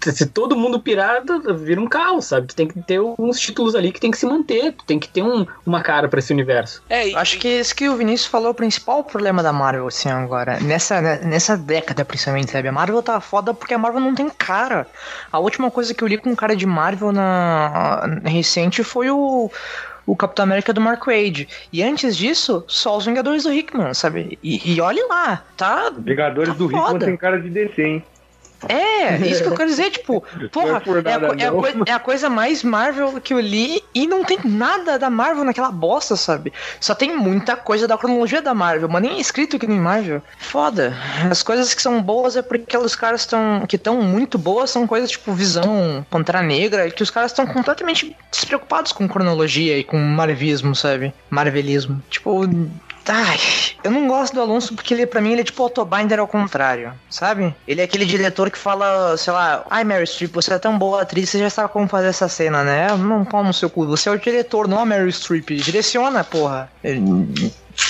Se todo mundo pirar, vira um caos, sabe? Tu tem que ter uns títulos ali que tem que se manter, tu tem que ter um, uma cara pra esse universo. É, e, Eu acho que esse que o Vinícius falou é o principal problema da Marvel, assim, agora. Nessa, né, nessa década, principalmente, sabe? A Marvel tá foda porque a Marvel não tem cara. A última coisa que eu li com cara de Marvel na, na recente foi o. O Capitão América do Mark Wade. E antes disso, só os Vingadores do Hickman, sabe? E, e olhe lá, tá. Vingadores Tá do Rickman foda. tem cara de DC, hein? É, isso que eu quero dizer, tipo, porra, Não é é a, é a não. coi- é a coisa mais Marvel que eu li e não tem nada da Marvel naquela bosta, sabe? Só tem muita coisa da cronologia da Marvel, mas nem é escrito que nem Marvel. Foda. As coisas que são boas é porque os caras estão. que estão muito boas são coisas tipo Visão, Pantera Negra, que os caras estão completamente despreocupados com cronologia e com marvismo, sabe? Marvelismo. Tipo. Ai, eu não gosto do Alonso porque ele, pra mim, ele é tipo Autobinder ao contrário, sabe? Ele é aquele diretor que fala, sei lá, ai Mary Streep, você é tão boa atriz, você já sabe como fazer essa cena, né? Não pau no seu cu, você é o diretor, não a Mary Streep. Direciona, porra.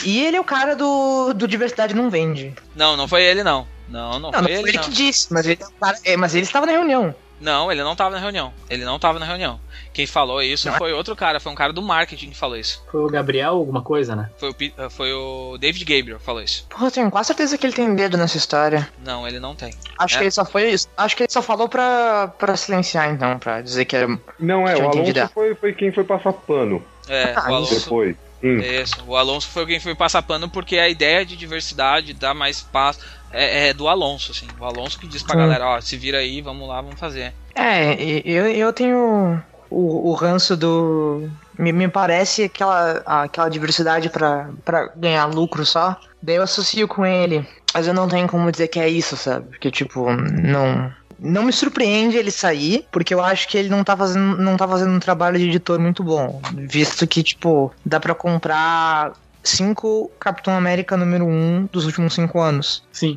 E ele é o cara do, do Diversidade Não Vende. não, não foi ele não. Não, não, Não, foi não foi ele, ele não. que disse, mas ele, é o é, mas ele estava na reunião. Não, ele não tava na reunião. Ele não tava na reunião. Quem falou isso Não. foi outro cara, foi um cara do marketing que falou isso. Foi o Gabriel, alguma coisa, né? Foi o, eh, foi o David Gabriel que falou isso. Porra, eu tenho quase certeza que ele tem dedo nessa história. Não, ele não tem. Acho É? que ele só foi isso. Acho que ele só falou pra, pra silenciar, então, pra dizer que era. Não, é, o. Alonso foi, foi quem foi passar pano É, Ah, o Alonso. depois. Hum. Isso, o Alonso foi quem foi passar pano porque a ideia de diversidade, dar mais espaço, é, é do Alonso, assim. O Alonso que diz pra Sim. galera, ó, se vira aí, vamos lá, vamos fazer. É, e- eu, eu tenho o, o ranço do. Me, me parece aquela, aquela diversidade pra ganhar lucro só. Daí eu associo com ele. Mas eu não tenho como dizer que é isso, sabe? Porque, tipo, não. Não me surpreende ele sair, porque eu acho que ele não tá fazendo, não tá fazendo um trabalho de editor muito bom. Visto que, tipo, dá pra comprar cinco Capitão América número um dos últimos cinco anos. Sim.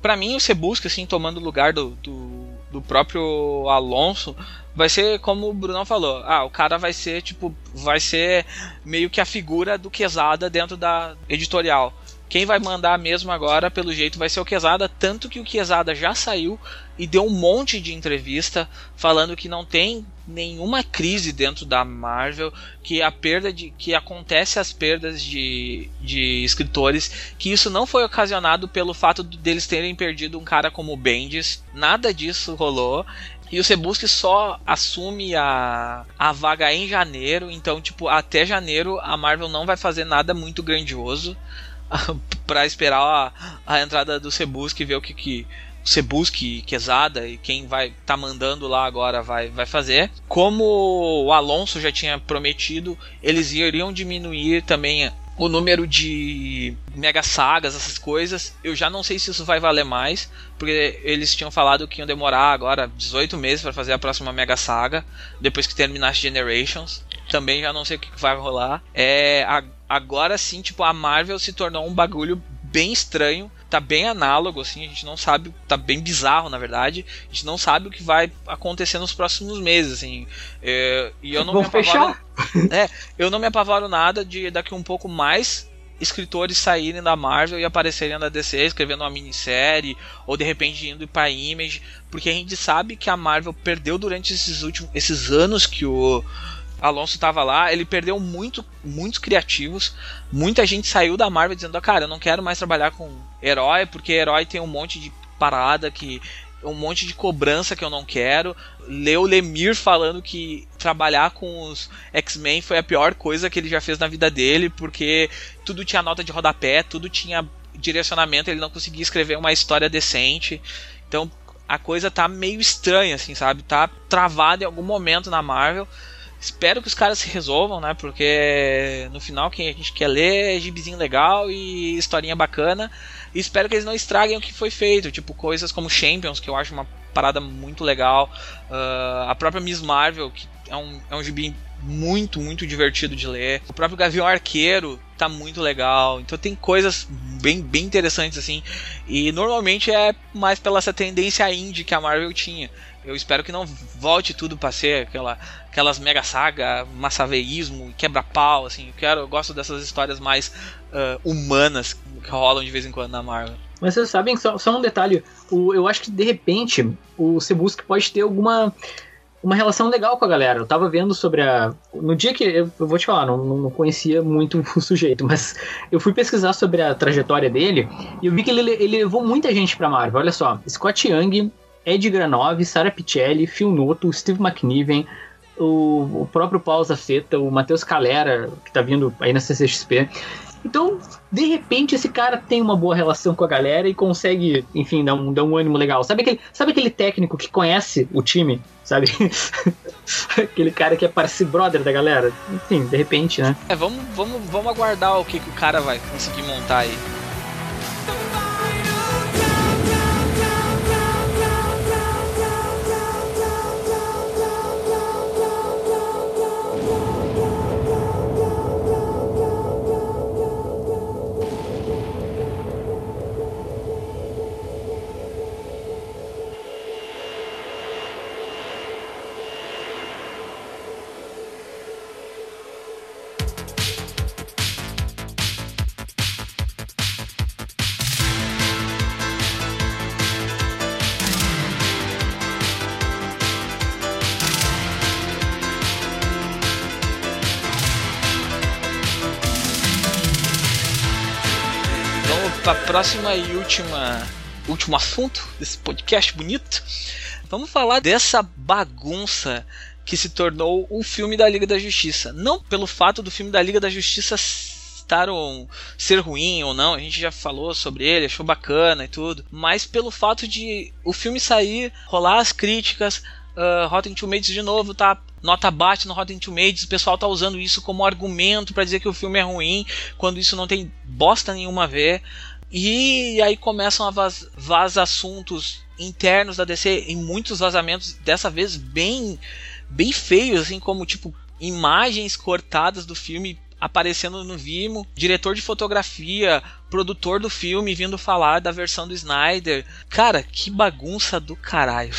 Pra mim, o Cebusca, assim, tomando o lugar do, do, do próprio Alonso, vai ser como o Brunão falou. Ah, o cara vai ser, tipo, vai ser meio que a figura do Quesada dentro da editorial. Quem vai mandar mesmo agora, pelo jeito, vai ser o Quesada, tanto que o Quesada já saiu e deu um monte de entrevista falando que não tem nenhuma crise dentro da Marvel, que a perda de que acontece as perdas de, de escritores, que isso não foi ocasionado pelo fato de- deles terem perdido um cara como o Bendis, nada disso rolou. E o Cebusque só assume a, a vaga em janeiro, então, tipo, até janeiro a Marvel não vai fazer nada muito grandioso para esperar a, a entrada do Cebusque e ver o que, que Cebusque, Quesada e quem vai tá mandando lá agora vai, vai fazer. Como o Alonso já tinha prometido, eles iriam diminuir também o número de mega sagas, essas coisas. Eu já não sei se isso vai valer mais, porque eles tinham falado que iam demorar agora 18 meses para fazer a próxima mega saga, depois que terminasse Generations. Também já não sei o que vai rolar. É, agora sim, tipo, a Marvel se tornou um bagulho bem estranho, tá bem análogo, assim, a gente não sabe, tá bem bizarro, na verdade, a gente não sabe o que vai acontecer nos próximos meses, assim, É, e eu não Vão me apavoro, fechar. é, eu não me apavoro nada de daqui um pouco mais escritores saírem da Marvel e aparecerem na DC escrevendo uma minissérie ou de repente indo para Image, porque a gente sabe que a Marvel perdeu durante esses últimos esses anos que o Alonso estava lá, ele perdeu muito, muitos criativos. Muita gente saiu da Marvel dizendo: "Cara, eu não quero mais trabalhar com herói, porque herói tem um monte de parada que um monte de cobrança que eu não quero. Leu Lemir falando que trabalhar com os X-Men foi a pior coisa que ele já fez na vida dele, porque tudo tinha nota de rodapé, tudo tinha direcionamento, ele não conseguia escrever uma história decente. Então a coisa tá meio estranha, assim, sabe? Tá travada em algum momento na Marvel. Espero que os caras se resolvam, né? Porque no final quem a gente quer ler é gibizinho legal e historinha bacana. E espero que eles não estraguem o que foi feito, tipo coisas como Champions, que eu acho uma parada muito legal. Uh, a própria Miss Marvel, que é um, é um gibi muito, muito divertido de ler. O próprio Gavião Arqueiro tá muito legal. Então tem coisas bem, bem interessantes assim. E normalmente é mais pela essa tendência indie que a Marvel tinha. Eu espero que não volte tudo para ser aquela, aquelas mega saga, massaveísmo, quebra-pau, assim. Eu, quero, eu gosto dessas histórias mais uh, humanas que rolam de vez em quando na Marvel. Mas vocês sabem, só, só um detalhe, o, eu acho que de repente o Cebusque pode ter alguma uma relação legal com a galera. Eu tava vendo sobre a. No dia que. Eu, eu vou te falar, não, não conhecia muito o sujeito, mas eu fui pesquisar sobre a trajetória dele e eu vi que ele, ele levou muita gente pra Marvel. Olha só: Scott Young, Ed Granov, Sarah Pichelli, Phil Noto, Steve McNiven, o, o próprio Paul Zafeta, o Matheus Calera, que tá vindo aí na CCXP. Então, de repente, esse cara tem uma boa relação com a galera e consegue, enfim, dar um, dar um ânimo legal. Sabe aquele, sabe aquele técnico que conhece o time? Sabe? aquele cara que é parceiro brother da galera? Enfim, de repente, né? É, vamos, vamos, vamos aguardar o que, que o cara vai conseguir montar aí. Próxima e última último assunto desse podcast bonito. Vamos falar dessa bagunça que se tornou o filme da Liga da Justiça. Não pelo fato do filme da Liga da Justiça estar um, ser ruim ou não, a gente já falou sobre ele, achou bacana e tudo, mas pelo fato de o filme sair, rolar as críticas, uh, Rotten Tomatoes de novo tá nota baixa no Rotten Tomatoes, o pessoal tá usando isso como argumento para dizer que o filme é ruim, quando isso não tem bosta nenhuma a ver. E aí começam a vaz, vazar assuntos internos da DC em muitos vazamentos, dessa vez bem bem feios, assim como tipo imagens cortadas do filme aparecendo no Vimo, diretor de fotografia, produtor do filme vindo falar da versão do Snyder. Cara, que bagunça do caralho.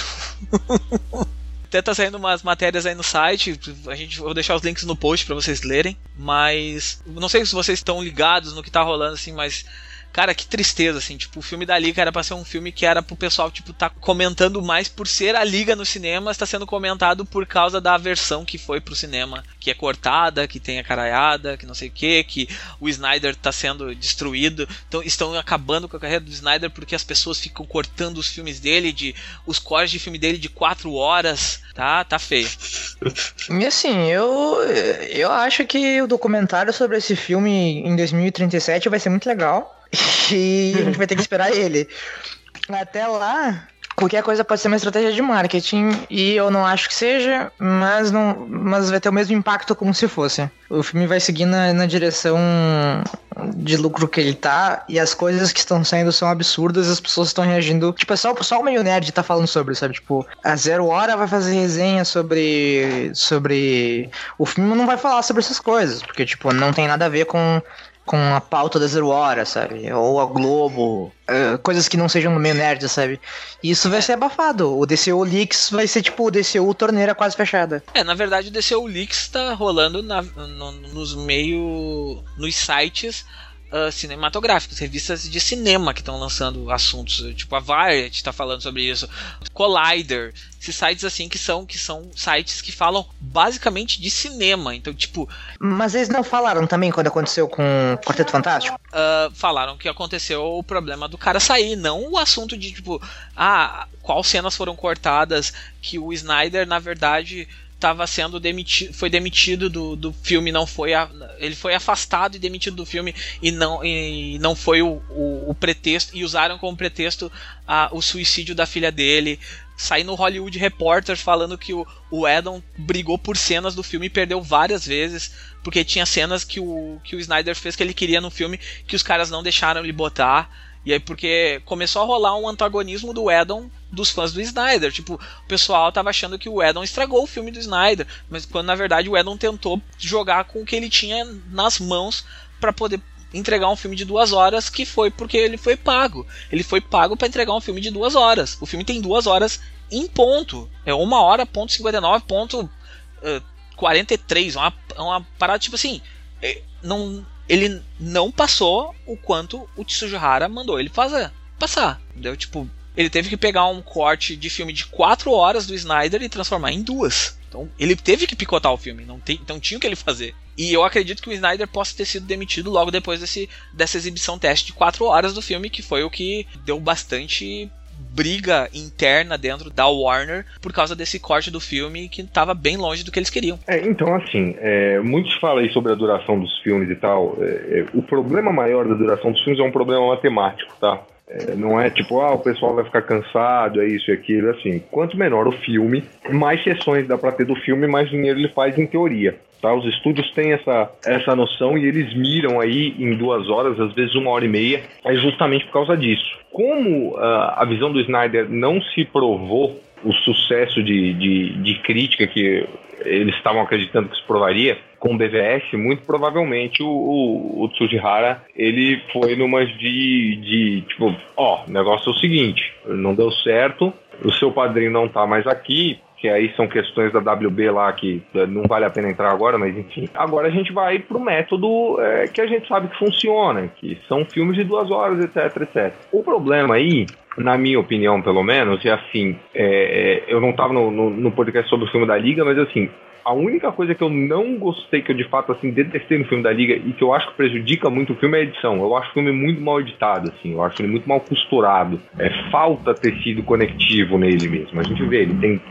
Até tá saindo umas matérias aí no site, a gente vou deixar os links no post para vocês lerem, mas não sei se vocês estão ligados no que tá rolando assim, mas Cara, que tristeza, assim. Tipo, o filme da Liga era pra ser um filme que era pro pessoal, tipo, tá comentando mais por ser a Liga no cinema, está sendo comentado por causa da versão que foi pro cinema. Que é cortada, que tem a caraiada, que não sei o que, que o Snyder tá sendo destruído. Então, estão acabando com a carreira do Snyder porque as pessoas ficam cortando os filmes dele, de os cores de filme dele de quatro horas. Tá, tá feio. E assim, eu, eu acho que o documentário sobre esse filme em 2037 vai ser muito legal. E a gente vai ter que esperar ele. Até lá, qualquer coisa pode ser uma estratégia de marketing e eu não acho que seja, mas não, mas vai ter o mesmo impacto como se fosse. O filme vai seguir na, na direção de lucro que ele tá e as coisas que estão saindo são absurdas, as pessoas estão reagindo. Tipo, é só, só o meio nerd tá falando sobre, sabe? Tipo, a Zero Hora vai fazer resenha sobre sobre o filme não vai falar sobre essas coisas, porque tipo, não tem nada a ver com com a pauta da Zero Hora, sabe? Ou a Globo, uh, coisas que não sejam no meio nerd, sabe? Isso vai ser abafado. O DCU Leaks vai ser tipo o DCU torneira quase fechada. É, na verdade o DCU Leaks tá rolando na, no, nos meio. nos sites uh, cinematográficos, revistas de cinema que estão lançando assuntos, tipo a Variety está falando sobre isso, Collider, esses sites assim que são que são sites que falam basicamente de cinema. Então, tipo, mas eles não falaram também quando aconteceu com o Quarteto Fantástico? Uh, falaram que aconteceu o problema do cara sair, não o assunto de tipo, ah, qual cenas foram cortadas, que o Snyder na verdade estava sendo demitido, foi demitido do, do filme, não foi a, ele foi afastado e demitido do filme e não, e não foi o, o, o pretexto e usaram como pretexto a, o suicídio da filha dele. sair no Hollywood Reporter falando que o, o Edon brigou por cenas do filme e perdeu várias vezes, porque tinha cenas que o, que o Snyder fez que ele queria no filme que os caras não deixaram ele botar. E aí, porque começou a rolar um antagonismo do Edon dos fãs do Snyder. Tipo, o pessoal tava achando que o Edon estragou o filme do Snyder, mas quando na verdade o Edon tentou jogar com o que ele tinha nas mãos para poder entregar um filme de duas horas, que foi porque ele foi pago. Ele foi pago para entregar um filme de duas horas. O filme tem duas horas em ponto. É uma hora, ponto 59, ponto uh, 43. Uma, uma parada tipo assim. é, Não, ele não passou o quanto o Tsujuhara mandou ele fazer. Passar. Entendeu? Tipo, ele teve que pegar um corte de filme de quatro horas do Snyder e transformar em duas. Então, ele teve que picotar o filme, não, tem, não tinha o que ele fazer. E eu acredito que o Snyder possa ter sido demitido logo depois desse, dessa exibição teste de quatro horas do filme, que foi o que deu bastante briga interna dentro da Warner por causa desse corte do filme que estava bem longe do que eles queriam. É, então, assim, é, muitos falam aí sobre a duração dos filmes e tal. É, é, o problema maior da duração dos filmes é um problema matemático, tá? É, não é tipo, ah, o pessoal vai ficar cansado, é isso e aquilo. Assim, quanto menor o filme, mais sessões dá pra ter do filme, mais dinheiro ele faz em teoria. Tá? Os estúdios têm essa, essa noção e eles miram aí em duas horas, às vezes uma hora e meia, é justamente por causa disso. Como ah, a visão do Snyder não se provou o sucesso de, de, de crítica que eles estavam acreditando que se provaria com o BVS, muito provavelmente o, o, o Tsujihara ele foi numas de, de tipo, ó, o negócio é o seguinte, não deu certo, o seu padrinho não tá mais aqui, que aí são questões da WB lá que eh, não vale a pena entrar agora, mas enfim. Agora a gente vai pro método eh, que a gente sabe que funciona, que são filmes de duas horas, etc, etc. O problema aí, na minha opinião, pelo menos, é assim, é, é, eu não tava no, no, no podcast sobre o filme da Liga, mas assim, a única coisa que eu não gostei, que eu de fato assim detestei no filme da Liga e que eu acho que prejudica muito o filme é a edição. Eu acho o filme muito mal editado, assim, eu acho ele muito mal costurado. É, falta tecido conectivo nele mesmo. A gente vê, ele tem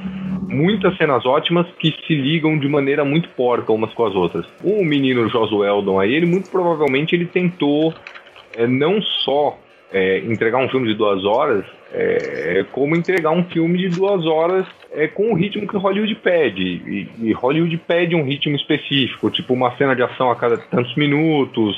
muitas cenas ótimas que se ligam de maneira muito porca umas com as outras. O menino Josué Eldon aí, ele muito provavelmente ele tentou é, não só é, entregar um filme de duas horas, é, como entregar um filme de duas horas é, com o ritmo que Hollywood pede. E, e Hollywood pede um ritmo específico, tipo uma cena de ação a cada tantos minutos,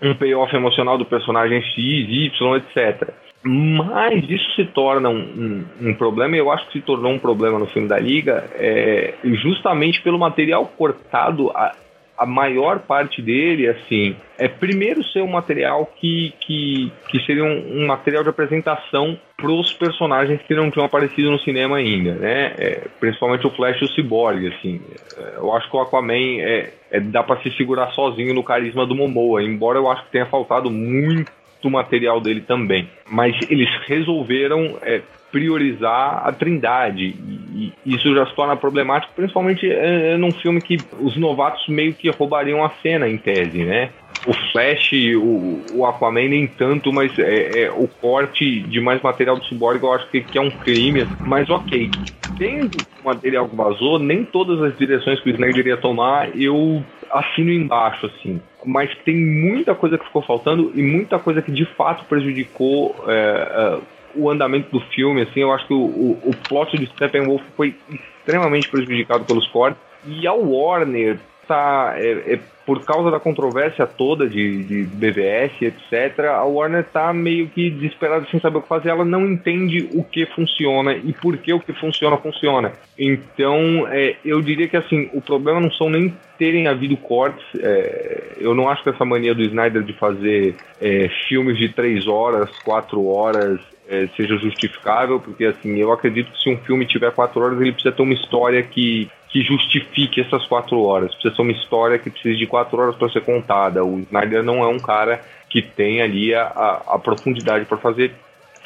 um payoff emocional do personagem X, Y, etc. Mas isso se torna um, um, um problema, e eu acho que se tornou um problema no filme da Liga, é, justamente pelo material cortado. A, a maior parte dele, assim, é primeiro ser um material que, que, que seria um, um material de apresentação para os personagens que não tinham aparecido no cinema ainda, né? É, principalmente o Flash e o Cyborg, assim. É, eu acho que o Aquaman é, é dá para se segurar sozinho no carisma do Momoa, embora eu acho que tenha faltado muito material dele também. Mas eles resolveram é, priorizar a Trindade. E, isso já se torna problemático, principalmente é, é, num filme que os novatos meio que roubariam a cena, em tese, né? O Flash, o, o Aquaman nem tanto, mas é, é, o corte de mais material do Cyborg eu acho que, que é um crime, mas ok. Tendo o material que vazou, nem todas as direções que o Snyder iria tomar, eu assino embaixo, assim. Mas tem muita coisa que ficou faltando e muita coisa que de fato prejudicou é, o andamento do filme, assim, eu acho que o, o, o plot de Steppenwolf foi extremamente prejudicado pelos cortes. E a Warner tá, é, é, por causa da controvérsia toda de, de BVS, etc., a Warner tá meio que desesperada sem saber o que fazer. Ela não entende o que funciona e por que o que funciona funciona. Então, é, eu diria que assim, o problema não são nem terem havido cortes. é, eu não acho que essa mania do Snyder de fazer é, filmes de três horas, quatro horas, é, seja justificável, porque assim, eu acredito que se um filme tiver quatro horas, ele precisa ter uma história que, que justifique essas quatro horas. Precisa ser uma história que precisa de quatro horas para ser contada. O Snyder não é um cara que tem ali a, a, a profundidade para fazer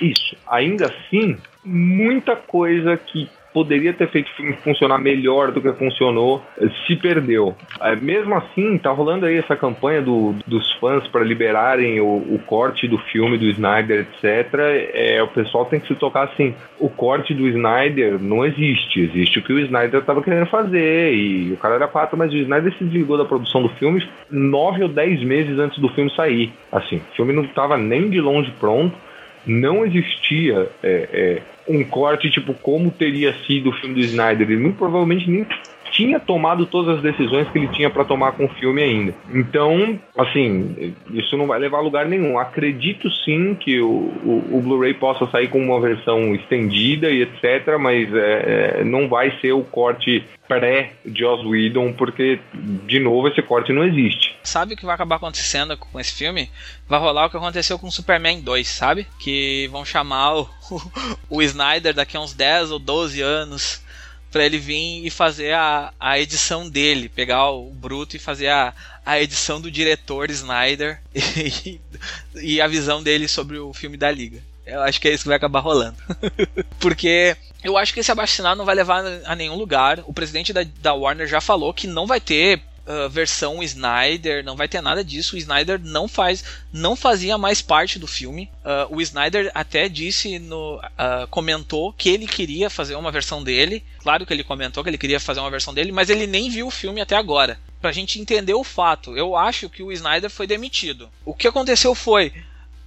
isso. Ainda assim, muita coisa que poderia ter feito funcionar melhor do que funcionou, se perdeu. É, mesmo assim, tá rolando aí essa campanha do, dos fãs para liberarem o, o, corte do filme do Snyder, etc. É, o pessoal tem que se tocar assim: o corte do Snyder não existe, existe o que o Snyder estava querendo fazer. E o cara era quatro, mas o Snyder se desligou da produção do filme nove ou dez meses antes do filme sair. Assim, o filme não estava nem de longe pronto não existia é, é, um corte tipo como teria sido o filme do Snyder. Ele muito provavelmente nem tinha tomado todas as decisões que ele tinha para tomar com o filme ainda. Então, assim, isso não vai levar a lugar nenhum. Acredito sim que o, o, o Blu-ray possa sair com uma versão estendida e etc., mas é, é, não vai ser o corte pré-Joss Whedon, porque, de novo, esse corte não existe. Sabe o que vai acabar acontecendo com esse filme? Vai rolar o que aconteceu com Superman 2, sabe? Que vão chamar o, o Snyder daqui a uns 10 ou 12 anos para ele vir e fazer a, a edição dele, pegar o bruto e fazer a, a edição do diretor Snyder e, e a visão dele sobre o filme da Liga. Eu acho que é isso que vai acabar rolando. Porque eu acho que esse abaixo não vai levar a nenhum lugar. O presidente da, da Warner já falou que não vai ter uh, versão Snyder, não vai ter nada disso. O Snyder não faz, não fazia mais parte do filme. Uh, o Snyder até disse no, uh, comentou que ele queria fazer uma versão dele. Claro que ele comentou que ele queria fazer uma versão dele, mas ele nem viu o filme até agora. Pra gente entender o fato, eu acho que o Snyder foi demitido. O que aconteceu foi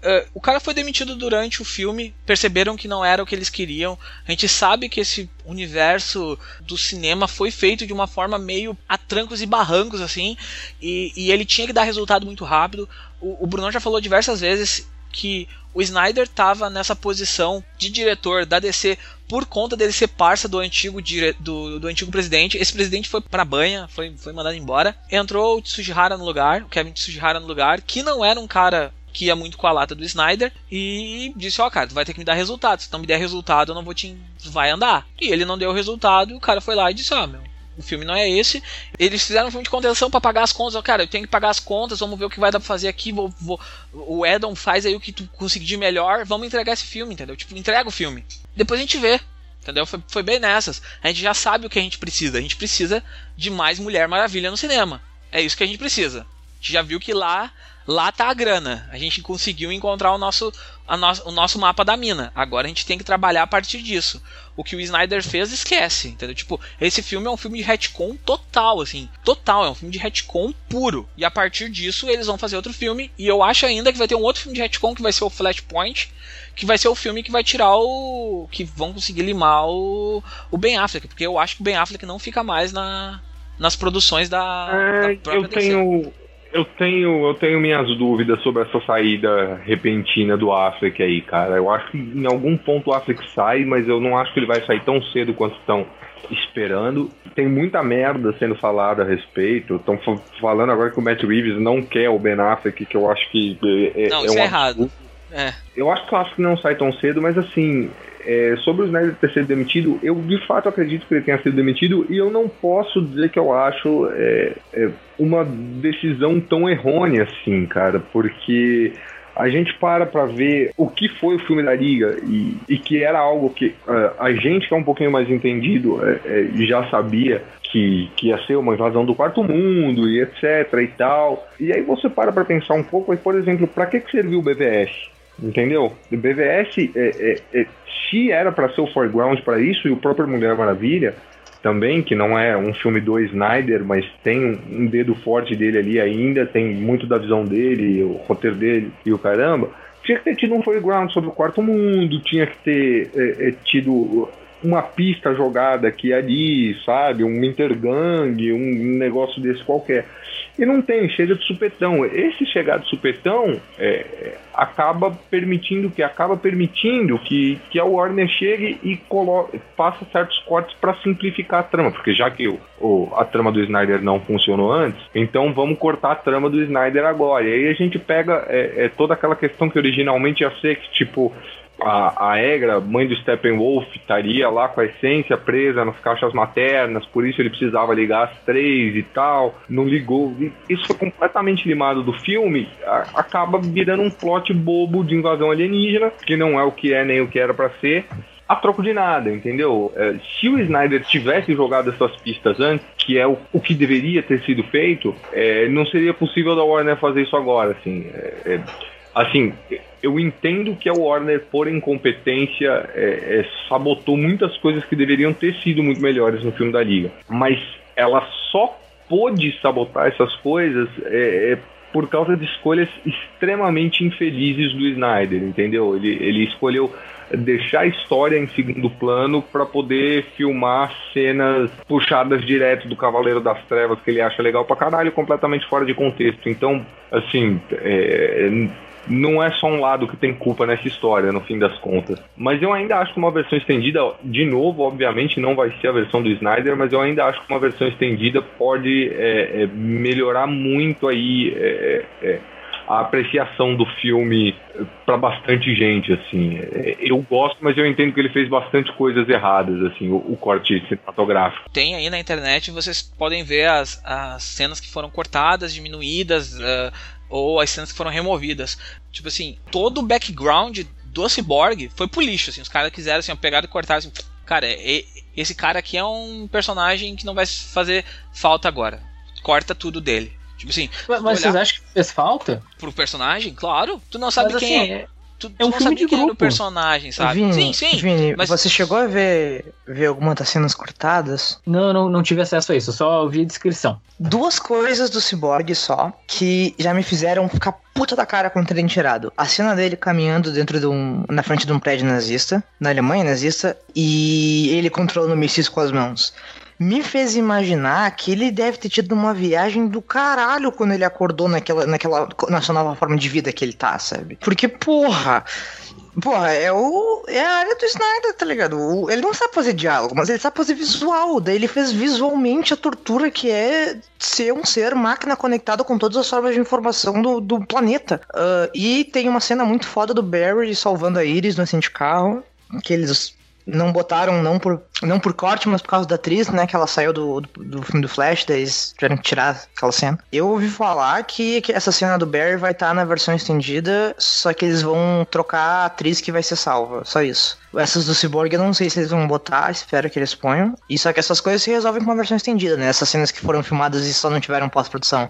Uh, o cara foi demitido durante o filme, perceberam que não era o que eles queriam. A gente sabe que esse universo do cinema foi feito de uma forma meio a trancos e barrancos, assim, e, e ele tinha que dar resultado muito rápido. O, o Bruno já falou diversas vezes que o Snyder estava nessa posição de diretor da DC por conta dele ser parça do antigo, dire... do, do antigo presidente. Esse presidente foi pra banha, foi, foi mandado embora. Entrou o Tsujihara no lugar, o Kevin Tsujihara no lugar, que não era um cara que ia muito com a lata do Snyder e disse: Ó, oh, cara, tu vai ter que me dar resultado. Se não me der resultado, eu não vou te. Vai andar. E ele não deu resultado, e o cara foi lá e disse: Ó, oh, meu. O filme não é esse. Eles fizeram um filme de contenção para pagar as contas. Oh, cara, eu tenho que pagar as contas. Vamos ver o que vai dar pra fazer aqui. Vou, vou... O Edon faz aí o que tu conseguir de melhor. Vamos entregar esse filme, entendeu? Tipo, entrega o filme. Depois a gente vê. Entendeu? Foi, foi bem nessas. A gente já sabe o que a gente precisa. A gente precisa de mais Mulher Maravilha no cinema. É isso que a gente precisa. A gente já viu que lá lá tá a grana. A gente conseguiu encontrar o nosso, no, o nosso mapa da mina. Agora a gente tem que trabalhar a partir disso. O que o Snyder fez, esquece, entendeu? Tipo, esse filme é um filme de retcon total, assim. Total, é um filme de retcon puro. E a partir disso, eles vão fazer outro filme. E eu acho ainda que vai ter um outro filme de retcon que vai ser o Flashpoint. Que vai ser o filme que vai tirar o. que vão conseguir limar o, o Ben Affleck. Porque eu acho que o Ben Affleck não fica mais na, nas produções da, é, da eu tenho eu tenho, eu tenho minhas dúvidas sobre essa saída repentina do Affleck aí, cara. Eu acho que em algum ponto o Affleck sai, mas eu não acho que ele vai sair tão cedo quanto estão esperando. Tem muita merda sendo falada a respeito. Estão falando agora que o Matt Reeves não quer o Ben Affleck, que eu acho que é, não, é, isso um é errado. É. Eu acho que o Affleck não sai tão cedo, mas assim, é, sobre o Snyder ter sido demitido, eu de fato acredito que ele tenha sido demitido e eu não posso dizer que eu acho é, é, uma decisão tão errônea assim, cara, porque a gente para pra ver o que foi o filme da Liga e, e que era algo que uh, a gente que é um pouquinho mais entendido é, é, já sabia que, que ia ser uma invasão do quarto mundo e etc e tal. E aí você para pra pensar um pouco, aí, por exemplo, para que, que serviu o BVS? Entendeu? O BVS, é, é, é, se era para ser o foreground para isso, e o próprio Mulher Maravilha também, que não é um filme do Snyder, mas tem um, um dedo forte dele ali ainda, tem muito da visão dele, o roteiro dele e o caramba, tinha que ter tido um foreground sobre o quarto mundo, tinha que ter é, é, tido uma pista jogada aqui e ali, sabe? Um intergang, um negócio desse qualquer. E não tem, chega de supetão. Esse chegar de supetão é, acaba permitindo que acaba permitindo que, que a Warner chegue e faça certos cortes para simplificar a trama, porque já que o, o, a trama do Snyder não funcionou antes, então vamos cortar a trama do Snyder agora. E aí a gente pega é, é toda aquela questão que originalmente ia ser que tipo a, a Egra, mãe do Steppenwolf, estaria lá com a essência presa nas caixas maternas, por isso ele precisava ligar as três e tal, não ligou. Isso foi completamente limado do filme, a, acaba virando um plot bobo de invasão alienígena, que não é o que é nem o que era para ser a troco de nada, entendeu? É, se o Snyder tivesse jogado essas pistas antes, que é o, o que deveria ter sido feito, é, não seria possível da Warner fazer isso agora, assim. É, é assim, eu entendo que a Warner, por incompetência, é, é, sabotou muitas coisas que deveriam ter sido muito melhores no filme da Liga. Mas ela só pôde sabotar essas coisas é, é por causa de escolhas extremamente infelizes do Snyder, entendeu? Ele, ele escolheu deixar a história em segundo plano para poder filmar cenas puxadas direto do Cavaleiro das Trevas que ele acha legal pra caralho, completamente fora de contexto. Então, assim, é, não é só um lado que tem culpa nessa história, no fim das contas. Mas eu ainda acho que uma versão estendida, de novo, obviamente não vai ser a versão do Snyder, mas eu ainda acho que uma versão estendida pode é, é, melhorar muito aí é, é a apreciação do filme para bastante gente, assim. É, eu gosto, mas eu entendo que ele fez bastante coisas erradas, assim, o, o corte cinematográfico. Tem aí na internet, vocês podem ver as, as cenas que foram cortadas, diminuídas, uh, ou as cenas que foram removidas. Tipo assim, todo o background do Cyborg foi pro lixo, assim. Os caras quiseram, assim, pegar e cortar, assim, cara, é, esse cara aqui é um personagem que não vai fazer falta agora. Corta tudo dele. Tipo assim. Mas, mas vocês acham que fez falta? Pro personagem? Claro. Tu não sabe Mas, quem assim, é. Tu, é tu um não filme sabe de quem é o personagem, sabe? Vini, sim, sim. Vini, mas você chegou a ver, ver alguma das cenas cortadas? Não, não, não tive acesso a isso, eu só ouvi a descrição. Duas coisas do Cyborg só que já me fizeram ficar puta da cara com o trem tirado. A cena dele caminhando dentro de um. na frente de um prédio nazista, na Alemanha nazista, e ele controlando mísseis com as mãos. Me fez imaginar que ele deve ter tido uma viagem do caralho quando ele acordou naquela, naquela nessa nova forma de vida que ele tá, sabe? Porque, porra, Porra, é, o, é a área do Snyder, tá ligado? O- ele não sabe fazer diálogo, mas ele sabe fazer visual. Daí ele fez visualmente a tortura que é ser um ser máquina conectado com todas as formas de informação do, do planeta. Ah, e tem uma cena muito foda do Barry salvando a Iris no acidente de carro, que eles não botaram, não por, não por corte, mas por causa da atriz, né? Que ela saiu do, do, do filme do Flash, daí eles tiveram que tirar aquela cena. Eu ouvi falar que, que essa cena do Barry vai estar na versão estendida, só que eles vão trocar a atriz que vai ser salva, só isso. Essas do Cyborg eu não sei se eles vão botar, espero que eles ponham. E só que essas coisas se resolvem com uma versão estendida, né? Essas cenas que foram filmadas e só não tiveram pós-produção.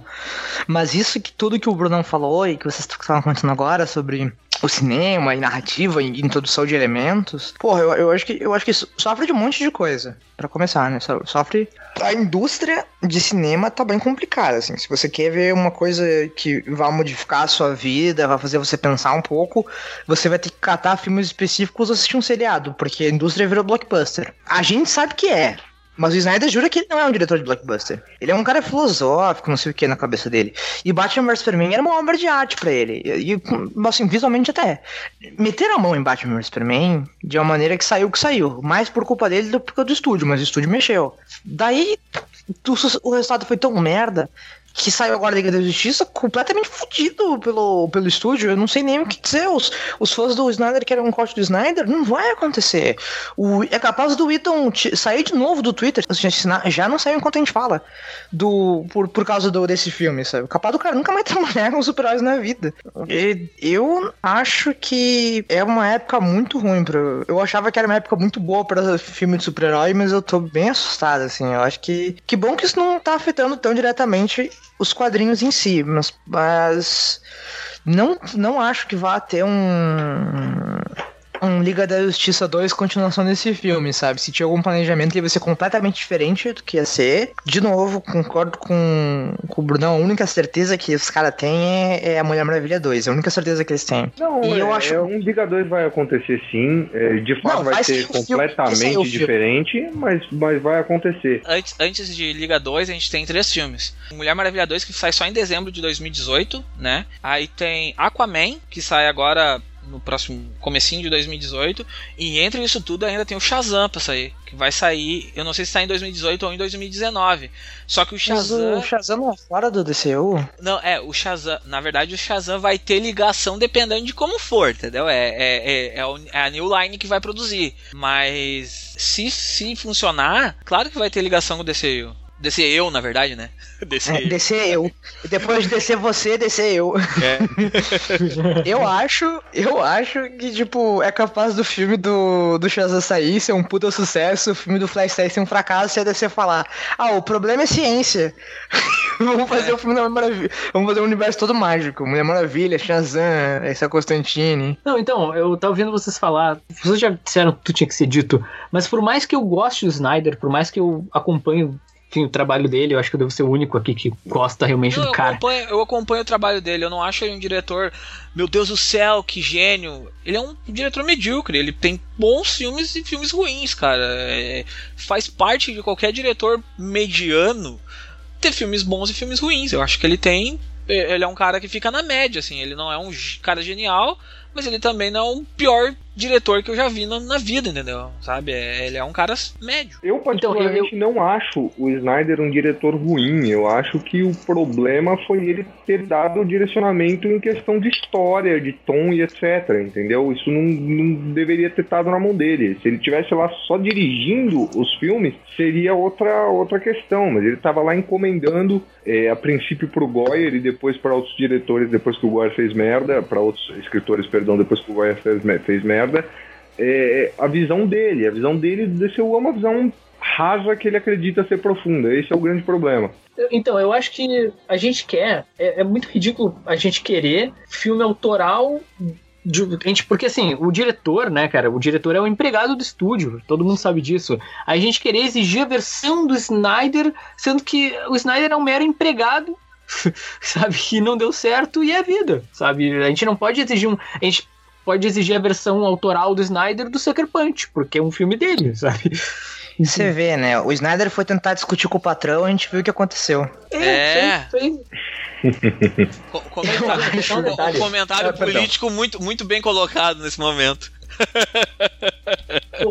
Mas isso que tudo que o Brunão falou e que vocês estavam comentando agora sobre o cinema e narrativa e introdução de elementos. Porra, eu, eu acho que eu acho que sofre de um monte de coisa. Pra começar, né? So- Sofre. A indústria de cinema tá bem complicada, assim. Se você quer ver uma coisa que vai modificar a sua vida, vai fazer você pensar um pouco, você vai ter que catar filmes específicos ou assistir um seriado, porque a indústria virou blockbuster. A gente sabe que é. Mas o Snyder jura que ele não é um diretor de blockbuster. Ele é um cara filosófico, não sei o que na cabeça dele. E Batman vs Superman era uma obra de arte pra ele. E, e, assim, visualmente até. Meteram a mão em Batman vs Superman de uma maneira que saiu que saiu. Mais por culpa dele do que do estúdio, mas o estúdio mexeu. Daí, o resultado foi tão merda que saiu agora da Liga da Justiça completamente fudido pelo, pelo estúdio. Eu não sei nem o que dizer. Os, os fãs do Snyder querem um corte do Snyder. Não vai acontecer. O, é capaz do ti- sair de novo do Twitter. Já não saiu enquanto a gente fala. Do, por, por causa do, desse filme, sabe? Capaz do cara nunca mais trabalhar com super-heróis na vida. E eu acho que é uma época muito ruim. Pra, eu achava que era uma época muito boa para filme de super-herói, mas eu tô bem assustado, assim. Eu acho que. Que bom que isso não tá afetando tão diretamente os quadrinhos em si, mas, mas não, não acho que vá ter um. Um Liga da Justiça 2 continuação desse filme, sabe? Se tinha algum planejamento, ele vai ser completamente diferente do que ia ser. De novo, concordo com, com o Brunão. A única certeza que os caras têm é, é a Mulher Maravilha 2. É a única certeza que eles têm. Não, E é, eu acho- é, um Liga 2 vai acontecer sim. é, de fato Não, vai vai ser completamente filme. diferente, mas, mas vai acontecer. Antes, antes de Liga 2, a gente tem três filmes. Mulher Maravilha 2, que sai só em dezembro de 2018, né? Aí tem Aquaman, que sai agora no próximo comecinho de 2018. E entre isso tudo ainda tem o Shazam pra sair. Que vai sair, eu não sei se sai em 2018 ou em 2019. Só que o Mas Shazam. o Shazam não é fora do DCU? Não, é, o Shazam. Na verdade, o Shazam vai ter ligação dependendo de como for, entendeu? É, é, é, é, é a New Line que vai produzir. Mas se, se funcionar, claro que vai ter ligação com o DCU. DCU, na verdade, né? DCU. É, descer eu. Depois de descer você, descer eu. É. Eu acho, eu acho que, tipo, é capaz do filme do, do Shazam sair, ser um puta sucesso, o filme do Flash sair ser um fracasso e a DC falar, ah, o problema é ciência. Vamos fazer o filme da Mulher Maravilha. Vamos fazer um universo todo mágico. Mulher Maravilha, Shazam, essa Constantine. Não, então, eu tava ouvindo vocês falar. Vocês já disseram que tu tinha que ser dito, mas por mais que eu goste do Snyder, por mais que eu acompanhe enfim, o trabalho dele, eu acho que eu devo ser o único aqui que gosta realmente Não, do eu, cara. acompanho, eu acompanho o trabalho dele, eu não acho ele um diretor, meu Deus do céu, que gênio. Ele é um diretor medíocre, ele tem bons filmes e filmes ruins, cara. É, faz parte de qualquer diretor mediano ter filmes bons e filmes ruins. Eu acho que ele tem. Ele é um cara que fica na média, assim. Ele não é um cara genial, mas ele também não é um pior diretor que eu já vi na, na vida, entendeu? Sabe? É- ele é um cara médio. Eu particularmente não acho o Snyder um diretor ruim. Eu acho que o problema foi ele ter dado o direcionamento em questão de história, de tom e etc. Entendeu? Isso não, não deveria ter estado na mão dele. Se ele tivesse lá só dirigindo os filmes, seria outra, outra questão. Mas ele estava lá encomendando é, a princípio pro Goyer e depois para outros diretores, depois que o Goyer fez merda, para outros escritores, perdão, depois que o Goyer fez, fez merda, é, a visão dele. A visão dele é uma visão rasa que ele acredita ser profunda. Esse é o grande problema. Então, eu acho que a gente quer, é, é muito ridículo a gente querer filme autoral. De, gente, porque assim, o diretor, né, cara? O diretor é o empregado do estúdio, todo mundo sabe disso. A gente querer exigir a versão do Snyder, sendo que o Snyder é um mero empregado, sabe? Que não deu certo e é vida, sabe? A gente não pode exigir um. A gente pode exigir a versão autoral do Snyder do Sucker Punch, porque é um filme dele, sabe? Você vê, né? O Snyder foi tentar discutir com o patrão, a gente viu o que aconteceu. É. Foi, foi, Co- comentário, Só um um comentário perdão. político muito, muito bem colocado nesse momento.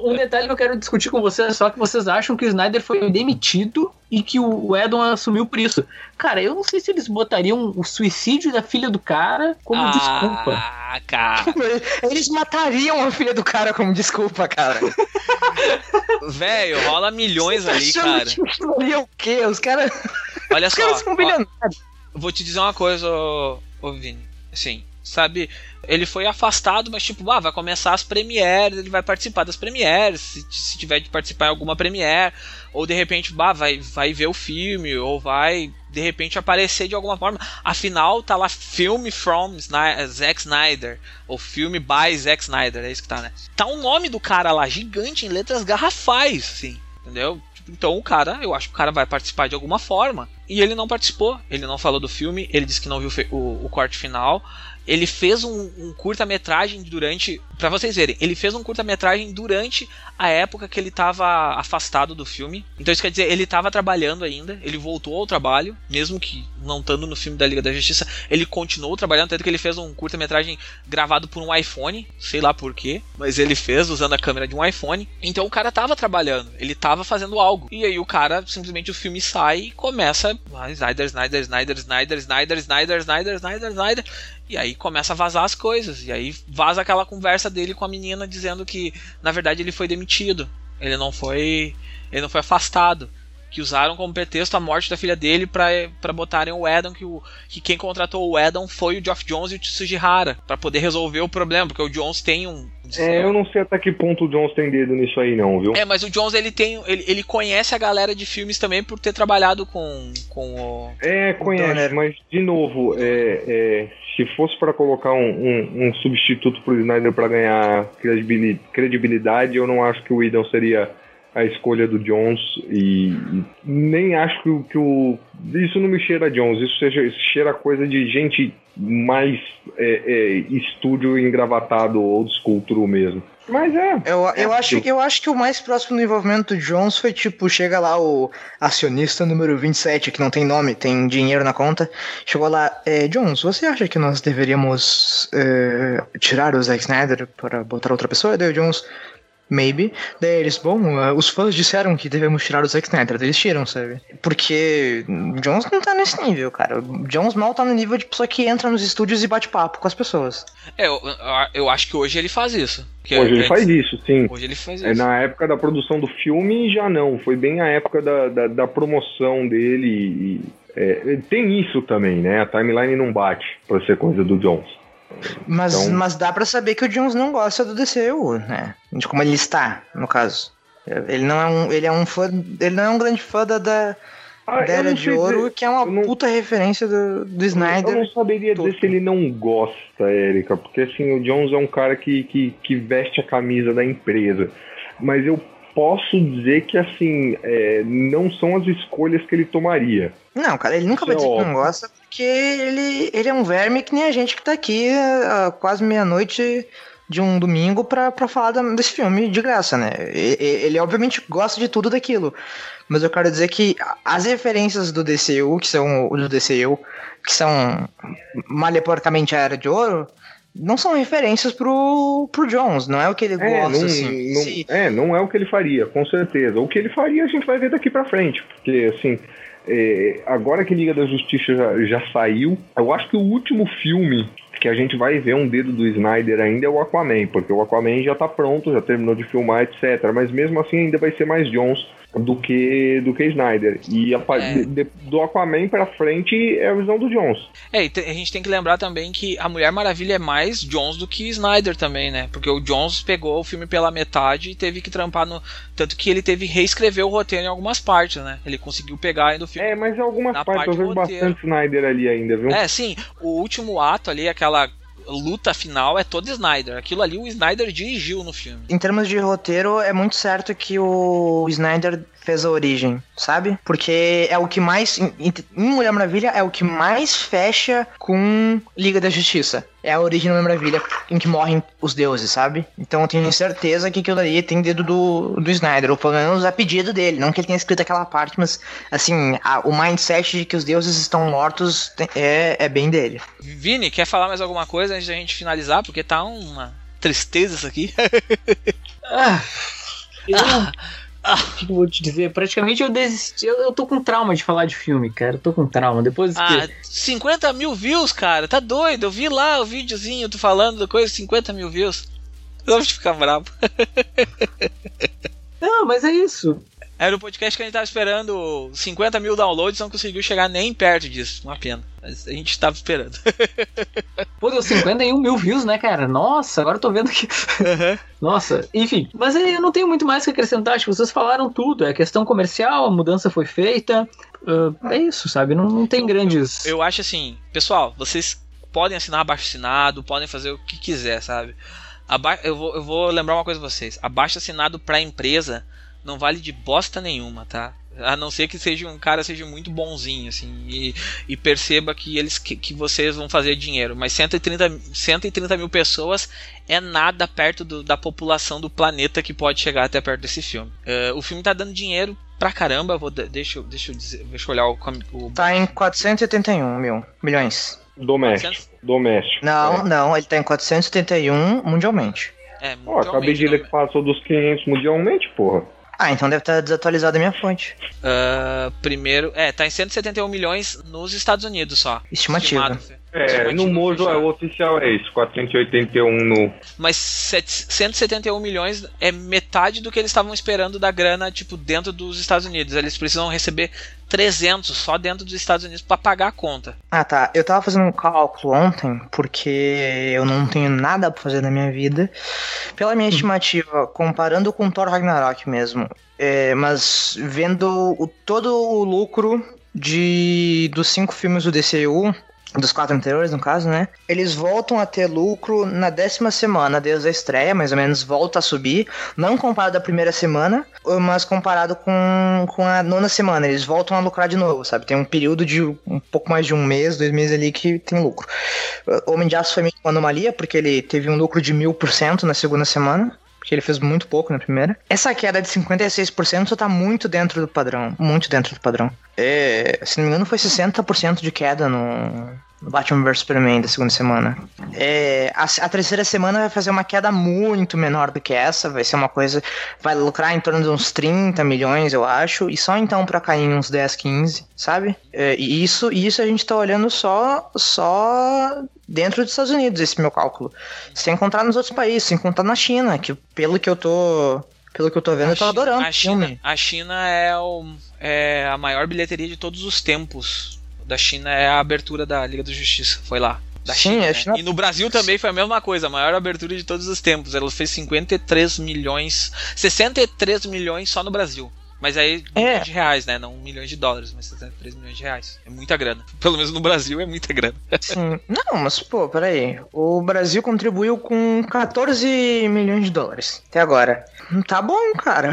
Um detalhe que eu quero discutir com vocês é só que vocês acham que o Snyder foi demitido e que o Edon assumiu por isso. Cara, eu não sei se eles botariam o suicídio da filha do cara como desculpa. Ah, cara. Eles matariam a filha do cara como desculpa, cara. Velho, rola milhões tá ali, cara. que o quê? Os caras Olha os caras só. são ó, bilionários. vou te dizer uma coisa, ô, ô Vini. Assim, sabe, ele foi afastado, mas tipo, ah, vai começar as premieres, ele vai participar das premieres, se, se tiver de participar em alguma premiere, ou de repente, bah, vai, vai ver o filme, ou vai de repente aparecer de alguma forma. Afinal, tá lá filme from Zack Snyder, ou filme by Zack Snyder, é isso que tá, né? Tá o nome do cara lá gigante em letras garrafais, assim, entendeu? Tipo, Então o cara, eu acho que o cara vai participar de alguma forma. E ele não participou. Ele não falou do filme, ele disse que não viu o, o corte final. Ele fez um, um curta-metragem durante. Pra vocês verem, ele fez um curta-metragem durante a época que ele tava afastado do filme. Então isso quer dizer, ele tava trabalhando ainda, ele voltou ao trabalho, mesmo que não estando no filme da Liga da Justiça, ele continuou trabalhando, tanto que ele fez um curta-metragem gravado por um iPhone, sei lá porquê, mas ele fez usando a câmera de um iPhone. Então o cara tava trabalhando, ele tava fazendo algo. E aí o cara, simplesmente o filme sai e começa. Ah, Snyder, Snyder, Snyder, Snyder, Snyder, Snyder, Snyder, Snyder, Snyder. E aí começa a vazar as coisas. E aí vaza aquela conversa dele com a menina dizendo que, na verdade, ele foi demitido. Ele não foi. Ele não foi afastado. Que usaram como pretexto a morte da filha dele pra pra botarem o Edon, que, o, que quem contratou o Edon foi o Geoff Jones e o Tsujihara, pra poder resolver o problema, porque o Jones tem um. É, eu não sei até que ponto o Jones tem dedo nisso aí, não, viu? É, mas o Jones ele tem. Ele, ele conhece a galera de filmes também por ter trabalhado com, com o. É, conhece, mas de novo, é, é, se fosse pra colocar um, um- um substituto pro Snyder pra ganhar credibilidade, eu não acho que o Whedon seria a escolha do Jones e, e nem acho que, o- que o isso não me cheira a Jones, isso, seja, isso cheira a coisa de gente mais é, é, estúdio engravatado old school true mesmo. Mas é. Eu, eu, É, acho, eu- eu acho que o mais próximo do envolvimento do Jones foi tipo, chega lá o acionista número 27, que não tem nome, tem dinheiro na conta. Chegou lá, é, Jones, você acha que nós deveríamos é, tirar o Zack Snyder para botar outra pessoa? Daí o Jones, maybe. Daí eles, bom, eh, os fãs disseram que devemos tirar o Zack Snyder, eles tiram, sabe? Porque o Jones não tá nesse nível, cara. O Jones mal tá no nível de pessoa que entra nos estúdios e bate papo com as pessoas. É, eu, eu acho que hoje ele faz isso. Que Hoje ele antes- faz isso, sim. Hoje ele faz É, isso. na época da produção do filme já não, foi bem a época da, da, da promoção dele. E, é, tem isso também, né? A timeline não bate pra ser coisa do Jones. Mas, Então- mas dá pra saber que o Jones não gosta do DCU, né? De como ele está, no caso. Ele não é um, ele é um fã, ele não é um grande fã da, da, Ah, da Era de Ouro, dizer- que é uma não- puta referência do, do Snyder. Eu não saberia dizer se ele não gosta, Érica, porque assim, o Jones é um cara que, que, que veste a camisa da empresa. Mas eu posso dizer que, assim, é, não são as escolhas que ele tomaria. Não, cara, ele nunca vai Isso é dizer que não óbvio. gosta, porque ele, ele é um verme que nem a gente que tá aqui ah, quase meia-noite de um domingo pra, pra falar da- desse filme de graça, né? E- e- Ele, obviamente gosta de tudo daquilo. Mas eu quero dizer que as referências do DCU, que são o do DCU, que são maleporcamente a Era de Ouro, não são referências pro, pro Jones, não é o que ele É gosta, não, assim. não- Se- é, não é o que ele faria, com certeza. O que ele faria a gente vai ver daqui pra frente, porque assim, é, agora que Liga da Justiça já, já saiu, eu acho que o último filme que a gente vai ver um dedo do Snyder ainda é o Aquaman, porque o Aquaman já tá pronto, já terminou de filmar, etc. Mas mesmo assim ainda vai ser mais Jones do que do que Snyder. E a, É. de- de- do Aquaman pra frente é a visão do Jones. É, e te- a gente tem que lembrar também que a Mulher Maravilha é mais Jones do que Snyder também, né? Porque o Jones pegou o filme pela metade e teve que trampar no. Tanto que ele teve que reescrever o roteiro em algumas partes, né? Ele conseguiu pegar ainda o filme. É, mas em algumas partes eu parte vejo roteiro. bastante Snyder ali ainda, viu? É, sim, o último ato ali, aquela luta final, é todo Snyder. Aquilo ali o Snyder dirigiu no filme. Em termos de roteiro, é muito certo que o Snyder fez a origem, sabe? Porque é o que mais. Em, em Mulher Maravilha é o que mais fecha com Liga da Justiça. É a origem da Mulher Maravilha em que morrem os deuses, sabe? Então eu tenho certeza que aquilo ali tem dedo do, do Snyder, ou pelo menos a pedido dele. Não que ele tenha escrito aquela parte, mas assim, a- o mindset de que os deuses estão mortos tem- é, é bem dele. Vini, quer falar mais alguma coisa antes da gente finalizar? Porque tá uma tristeza isso aqui. Ah, eu, o que eu vou te dizer? Praticamente eu desisti. Eu, eu tô com trauma de falar de filme, cara. Eu tô com trauma. Depois que. Ah, 50 mil views, cara, tá doido. Eu vi lá o videozinho, tu falando da coisa, 50 mil views. Vamos ficar bravo. Não, mas é isso. Era o podcast que a gente tava esperando 50 mil downloads, não conseguiu chegar nem perto disso. Uma pena. Mas a gente tava esperando. Pô, deu 51 mil views, né, cara? Nossa, agora eu tô vendo que. Nossa, enfim. Mas aí eu não tenho muito mais que acrescentar. Acho que vocês falaram tudo. É questão comercial, a mudança foi feita. Ah, é isso, sabe? Não, não tem grandes. Eu acho assim, pessoal, vocês podem assinar abaixo assinado, podem fazer o que quiser, sabe? Aba eu, vou, eu vou lembrar uma coisa pra vocês: abaixo assinado pra empresa não vale de bosta nenhuma, tá? A não ser que seja um cara seja muito bonzinho, assim, e, e perceba que eles que, que vocês vão fazer dinheiro. Mas 130, 130 mil pessoas é nada perto do- da população do planeta que pode chegar até perto desse filme. Eh, o filme tá dando dinheiro pra caramba. Vou, de- deixa, eu- deixa, eu dizer, deixa eu olhar o, o Tá em 481 mil milhões. Doméstico. 400 Doméstico. Não, É. não, ele tá em 471 mundialmente. É, Ó, acabei de ler que passou dos 500 mundialmente, porra. Ah, então deve estar desatualizada a minha fonte. Ah, primeiro, é, tá em 171 milhões nos Estados Unidos só. Estimativa. Estimado. É, no Mojo é, fechado. o oficial é isso, 481 no. Mas sete- 171 milhões é metade do que eles estavam esperando da grana, tipo, dentro dos Estados Unidos. Eles precisam receber 300 só dentro dos Estados Unidos pra pagar a conta. Ah, tá. Eu tava fazendo um cálculo ontem, porque eu não tenho nada pra fazer na minha vida. Pela minha estimativa, comparando com Thor Ragnarok mesmo, é, mas vendo o- todo o lucro de dos cinco filmes do DCU, dos quatro anteriores, no caso, né? Eles voltam a ter lucro na décima semana desde a estreia, mais ou menos volta a subir. Não comparado à primeira semana, mas comparado com, com a nona semana. Eles voltam a lucrar de novo, sabe? Tem um período de um pouco mais de um mês, dois meses ali que tem lucro. O Homem de Aço foi meio uma anomalia, porque ele teve um lucro de mil por cento na segunda semana. Porque ele fez muito pouco na primeira. Essa queda de 56% tá muito dentro do padrão. Muito dentro do padrão. É, se não me engano, foi 60% de queda no, no Batman vs Superman da segunda semana. É, a, a terceira semana vai fazer uma queda muito menor do que essa. Vai ser uma coisa. Vai lucrar em torno de uns 30 milhões, eu acho. E só então pra cair em uns 10, 15, sabe? É, e isso, isso a gente tá olhando só, só dentro dos Estados Unidos, esse meu cálculo. Sem contar nos outros países, sem contar na China, que pelo que eu tô. Pelo que eu tô vendo, eu tô adorando a China, filme. a China é, o- é a maior bilheteria de todos os tempos. Da China é a abertura da Liga da Justiça. Foi lá. Da Sim, China, a né? China- E no Brasil também foi a mesma coisa, a maior abertura de todos os tempos. Ela fez 53 milhões. 63 milhões só no Brasil. Mas aí, É. milhões de reais, né? Não milhões de dólares, mas 3 milhões de reais. É muita grana. Pelo menos no Brasil é muita grana. Sim. Não, mas pô, peraí. O Brasil contribuiu com 14 milhões de dólares até agora. Tá bom, cara.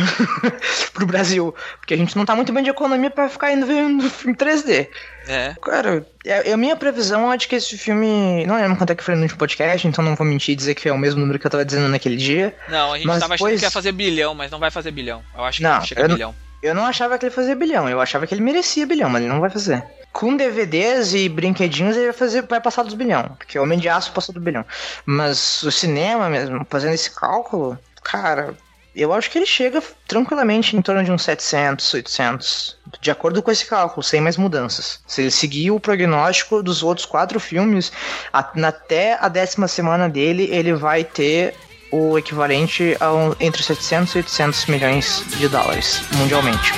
Pro Brasil. Porque a gente não tá muito bem de economia pra ficar indo vendo filme 3D. É. Cara, é- a minha previsão é de que esse filme. Não lembro quanto é que foi no último podcast, então não vou mentir e dizer que é o mesmo número que eu tava dizendo naquele dia. Não, a gente Mas tava achando depois- que ia fazer bilhão, mas não vai fazer bilhão. Eu acho que Não, não chega a bilhão. Eu não achava que ele fazia bilhão, eu achava que ele merecia bilhão, mas ele não vai fazer. Com DVDs e brinquedinhos ele vai, fazer, vai passar dos bilhão, porque o Homem de Aço passou do bilhão. Mas o cinema mesmo, fazendo esse cálculo, cara, eu acho que ele chega tranquilamente em torno de uns 700, 800, de acordo com esse cálculo, sem mais mudanças. Se ele seguir o prognóstico dos outros quatro filmes, até a décima semana dele, ele vai ter o equivalente a um- entre 700 e 800 milhões de dólares mundialmente.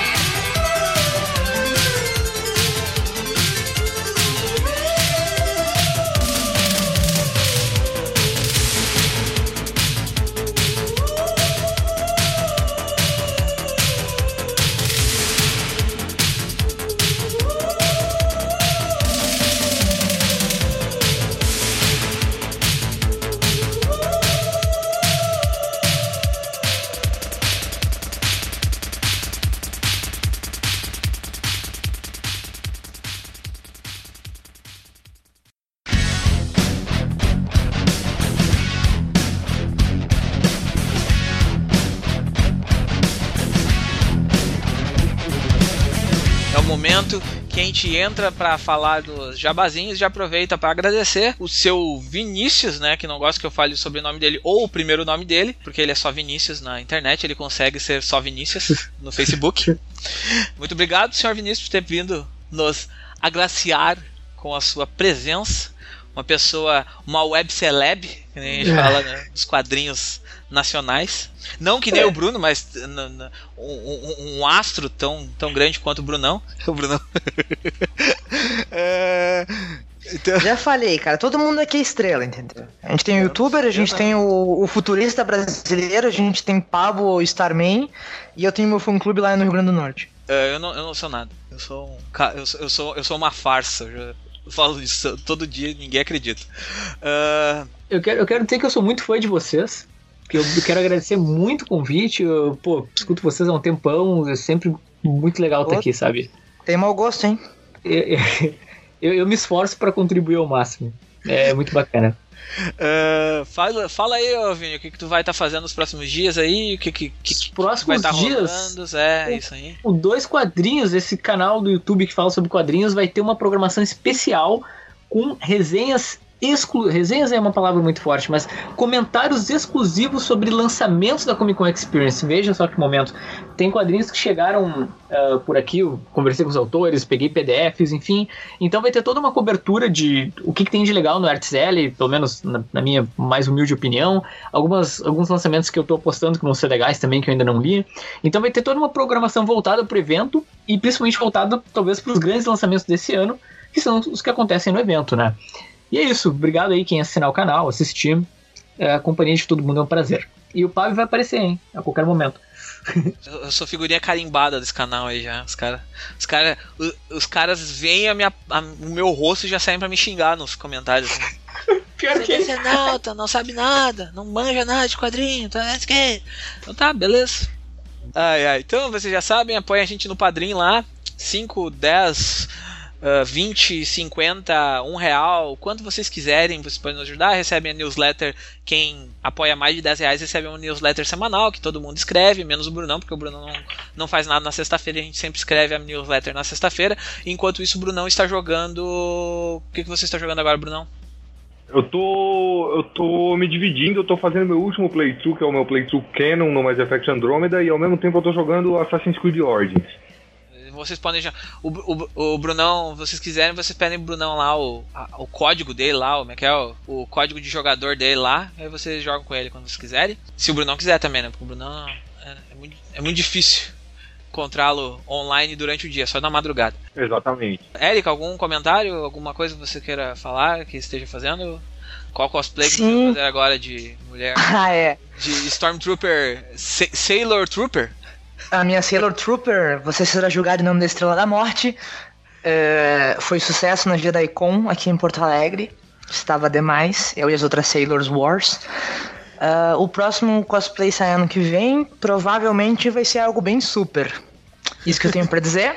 Que entra pra falar dos jabazinhos. Já aproveita pra agradecer o seu Vinícius, né? Que não gosta que eu fale o sobrenome dele ou o primeiro nome dele, porque ele é só Vinícius na internet. Ele consegue ser só Vinícius no Facebook. Muito obrigado, senhor Vinícius, por ter vindo nos agraciar com a sua presença. Uma pessoa, uma web celeb, que nem a gente fala né, dos quadrinhos nacionais. Não que nem o Bruno, mas um, um- um astro tão, tão grande quanto o Brunão. O Brunão. É, então- Já falei, cara, todo mundo aqui é estrela, entendeu? A gente tem o youtuber, a gente tem o, o futurista brasileiro, a gente tem Pablo Starman e eu tenho meu fã clube lá no Rio Grande do Norte. É, eu, não, eu não sou nada. Eu sou um, eu sou, eu sou, eu sou uma farsa. Eu já falo isso todo dia e ninguém acredita. Ah, Eu quero, eu quero dizer que eu sou muito fã de vocês. Que eu quero agradecer muito o convite. Eu, pô, escuto vocês há um tempão. É sempre muito legal estar Pô. aqui, sabe? Tem mau gosto, hein? Eu, eu, eu me esforço para contribuir ao máximo. É muito bacana. ah, fala, fala aí, ô Vini, o que, que tu vai estar fazendo nos próximos dias aí? O que, que, que, Os que vai próximos estar dias, rolando? É, isso aí. o Dois Quadrinhos, esse canal do YouTube que fala sobre quadrinhos, vai ter uma programação especial com resenhas exclu resenhas é uma palavra muito forte, mas comentários exclusivos sobre lançamentos da Comic Con Experience. Veja só que momento. Tem quadrinhos que chegaram ah, por aqui, eu conversei com os autores, peguei PDFs, enfim. Então vai ter toda uma cobertura de o que, que tem de legal no Artzelli, pelo menos na, na minha mais humilde opinião. Algumas, alguns lançamentos que eu tô apostando que vão ser legais também, que eu ainda não li. Então vai ter toda uma programação voltada para o evento e principalmente voltada talvez para os grandes lançamentos desse ano, que são os que acontecem no evento, né? E é isso. Obrigado aí quem assinar o canal, assistir. É, a companhia de todo mundo é um prazer. E o Pablo vai aparecer, hein? A qualquer momento. Eu, sou figurinha carimbada desse canal aí já. Os caras os cara, os, os caras veem a minha, a- o meu rosto e já saem pra me xingar nos comentários. assim. Pior Você é decenalta, não sabe nada, não manja nada de quadrinho, tá? é isso que- Então tá, beleza. Ai, ai. Então vocês já sabem, apoia a gente no padrinho lá. 5, 10, ah, 20, 50, 1 real, quanto vocês quiserem, vocês podem nos ajudar. Recebem a newsletter. Quem apoia mais de 10 reais recebe uma newsletter semanal que todo mundo escreve, menos o Brunão, porque o Brunão não, não faz nada na sexta-feira. A gente sempre escreve a newsletter na sexta-feira. Enquanto isso, o Brunão está jogando. O que, que você está jogando agora, Brunão? Eu tô. Eu tô me dividindo, eu tô fazendo meu último playthrough, que é o meu playthrough Canon no Mass Effect Andromeda, e ao mesmo tempo eu tô jogando Assassin's Creed Origins. Vocês podem já. O, o, o Brunão, vocês quiserem, vocês pedem pro Brunão lá o, a- o código dele lá, o, como é que é? O, o código de jogador dele lá, aí vocês jogam com ele quando vocês quiserem. Se o Brunão quiser também, né? Porque o Brunão é, é muito, é muito difícil encontrá-lo online durante o dia, só na madrugada. Exatamente. Érica, algum comentário, alguma coisa que você queira falar que esteja fazendo? Qual cosplay que você Sim. vai fazer agora de mulher? Ah, é. De Stormtrooper. Sa- Sailor Trooper? A minha Sailor Trooper, Você Será Julgado em Nome da Estrela da Morte, é, foi sucesso na Icon aqui em Porto Alegre. Estava demais, eu e as outras Sailors Wars. Ah, o próximo cosplay sai ano que vem, provavelmente vai ser algo bem super. Isso que eu tenho pra dizer.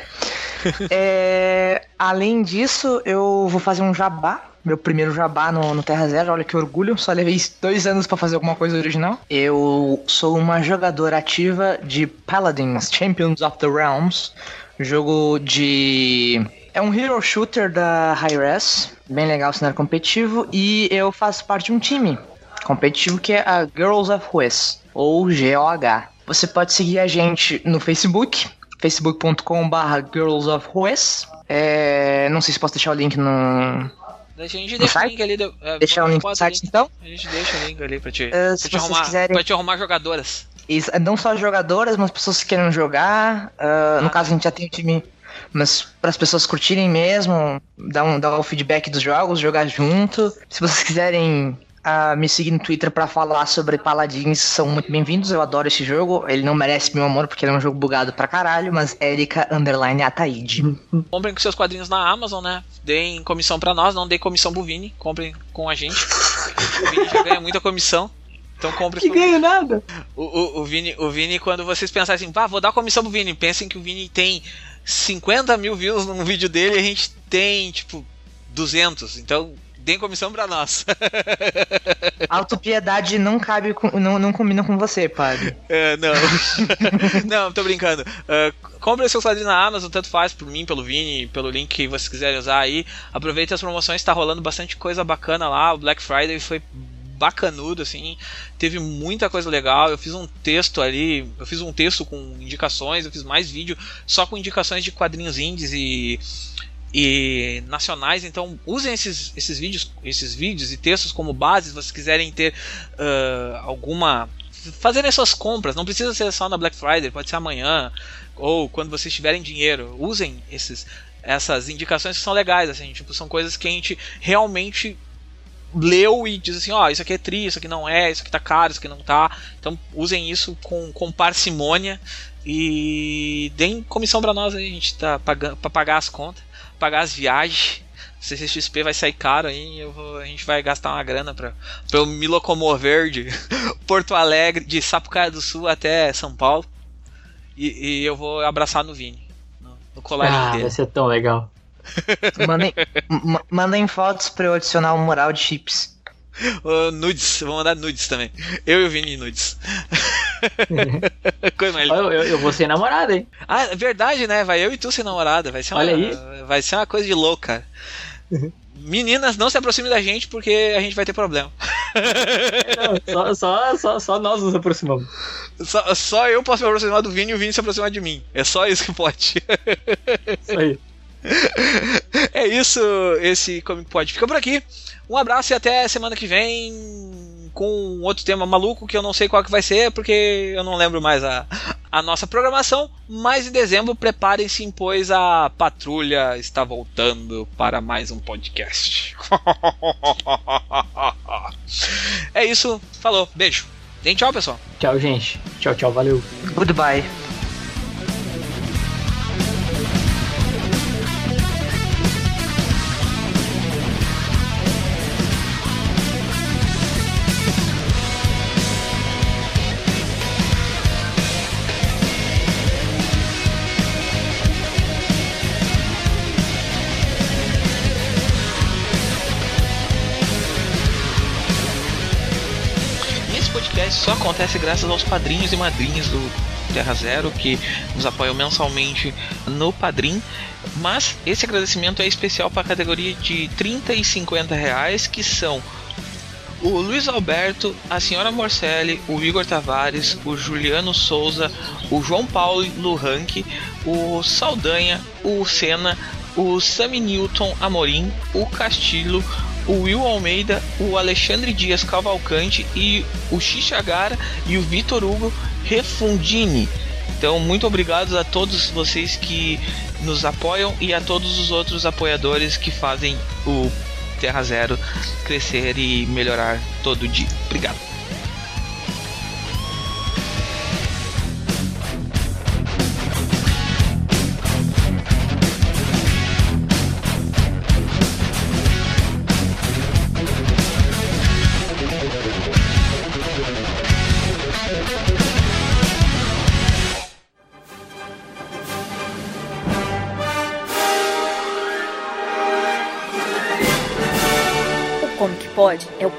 É, além disso, eu vou fazer um jabá. Meu primeiro jabá no, no Terra Zero, olha que orgulho. Só levei dois anos pra fazer alguma coisa original. Eu sou uma jogadora ativa de Paladins Champions of the Realms, jogo de. É um hero shooter da Hi-Res, bem legal, cenário competitivo, e eu faço parte de um time competitivo que é a Girls of West, ou GOH. Você pode seguir a gente no Facebook, facebook.com.br Girls of West. É, não sei se posso deixar o link no. Deixa, a gente deixa o link ali. do- é, Deixar o link no site link. então? A gente deixa o link ali pra te, É, pra te arrumar, quiserem- pra te arrumar jogadoras. Isso, não só jogadoras, mas pessoas que querem jogar. ah, no caso, a gente já tem o time. Mas para as pessoas curtirem mesmo, dar um, dar um feedback dos jogos, jogar junto. Se vocês quiserem ah, me seguir no Twitter para falar sobre Paladins, são muito bem-vindos. Eu adoro esse jogo. Ele não merece meu amor porque ele é um jogo bugado pra caralho, mas Erika Underline Ataíde. Comprem com seus quadrinhos na Amazon, né? Deem comissão pra nós, não deem comissão pro Vini. Comprem com a gente. O Vini já ganha muita comissão. Então compre Que com- ganho nada. o, o, o, Vini, o Vini, quando vocês pensarem assim, pá, vou dar comissão pro Vini, pensem que o Vini tem 50 mil views num vídeo dele e a gente tem, tipo, 200. Então, deem comissão pra nós. Autopiedade não cabe, com, não, não combina com você, padre. É, não. não, tô brincando. Uh, compre seus quadrinhos na Amazon, tanto faz por mim, pelo Vini, pelo link que vocês quiserem usar aí. Aproveite as promoções, tá rolando bastante coisa bacana lá. O Black Friday foi bacanudo, assim. Teve muita coisa legal. Eu fiz um texto ali, eu fiz um texto com indicações, eu fiz mais vídeo só com indicações de quadrinhos indies e e nacionais, então usem esses, esses vídeos, esses vídeos e textos como base, se vocês quiserem ter ah, alguma fazerem suas compras, não precisa ser só na Black Friday, pode ser amanhã ou quando vocês tiverem dinheiro, usem esses essas indicações que são legais, assim, tipo, são coisas que a gente realmente leu e diz assim, ó, isso aqui é tri, isso aqui não é, isso aqui tá caro, isso aqui não tá. Então usem isso com, com parcimônia e deem comissão pra nós a gente tá pagando para pagar as contas, pagar as viagens. CCXP vai sair caro aí, eu vou- a gente vai gastar uma grana pra, pra eu me locomover de Porto Alegre, de Sapucaia do Sul até São Paulo. E, e eu vou abraçar no Vini, no, no colarinho Ah, dele. vai ser tão legal. Mandem, ma- mandem fotos pra eu adicionar um mural de chips. Ô, nudes, vou mandar nudes também. Eu e o Vini nudes. Eu, eu, eu vou ser namorada, hein? Ah, é verdade, né? Vai eu e tu ser namorada. Vai ser uma, Olha aí. Vai ser uma coisa de louco, cara. Meninas, não se aproximem da gente porque a gente vai ter problema. Não, só, só, só, só nós nos aproximamos. Só, só eu posso me aproximar do Vini e o Vini se aproximar de mim. É só isso que pode. Isso aí. é isso, esse Comic Pod. Fica por aqui. Um abraço e até semana que vem com outro tema maluco que eu não sei qual que vai ser, porque eu não lembro mais a, a nossa programação. Mas em dezembro, preparem-se, pois a patrulha está voltando para mais um podcast. é isso, falou, beijo. Tchau, pessoal. Tchau, gente. Tchau, tchau, valeu. Goodbye. Só acontece graças aos padrinhos e madrinhas do Terra Zero que nos apoiam mensalmente no Padrim. Mas esse agradecimento é especial para a categoria de 30 e 50 reais, que são o Luiz Alberto, a senhora Morcelli, o Igor Tavares, o Juliano Souza, o João Paulo Luranque, o Saldanha, o Senna, o Sami Newton Amorim, o Castilho, o Will Almeida, o Alexandre Dias Cavalcante e o Xixagara e o Vitor Hugo Refundini. Então, muito obrigado a todos vocês que nos apoiam e a todos os outros apoiadores que fazem o Terra Zero crescer e melhorar todo dia. Obrigado.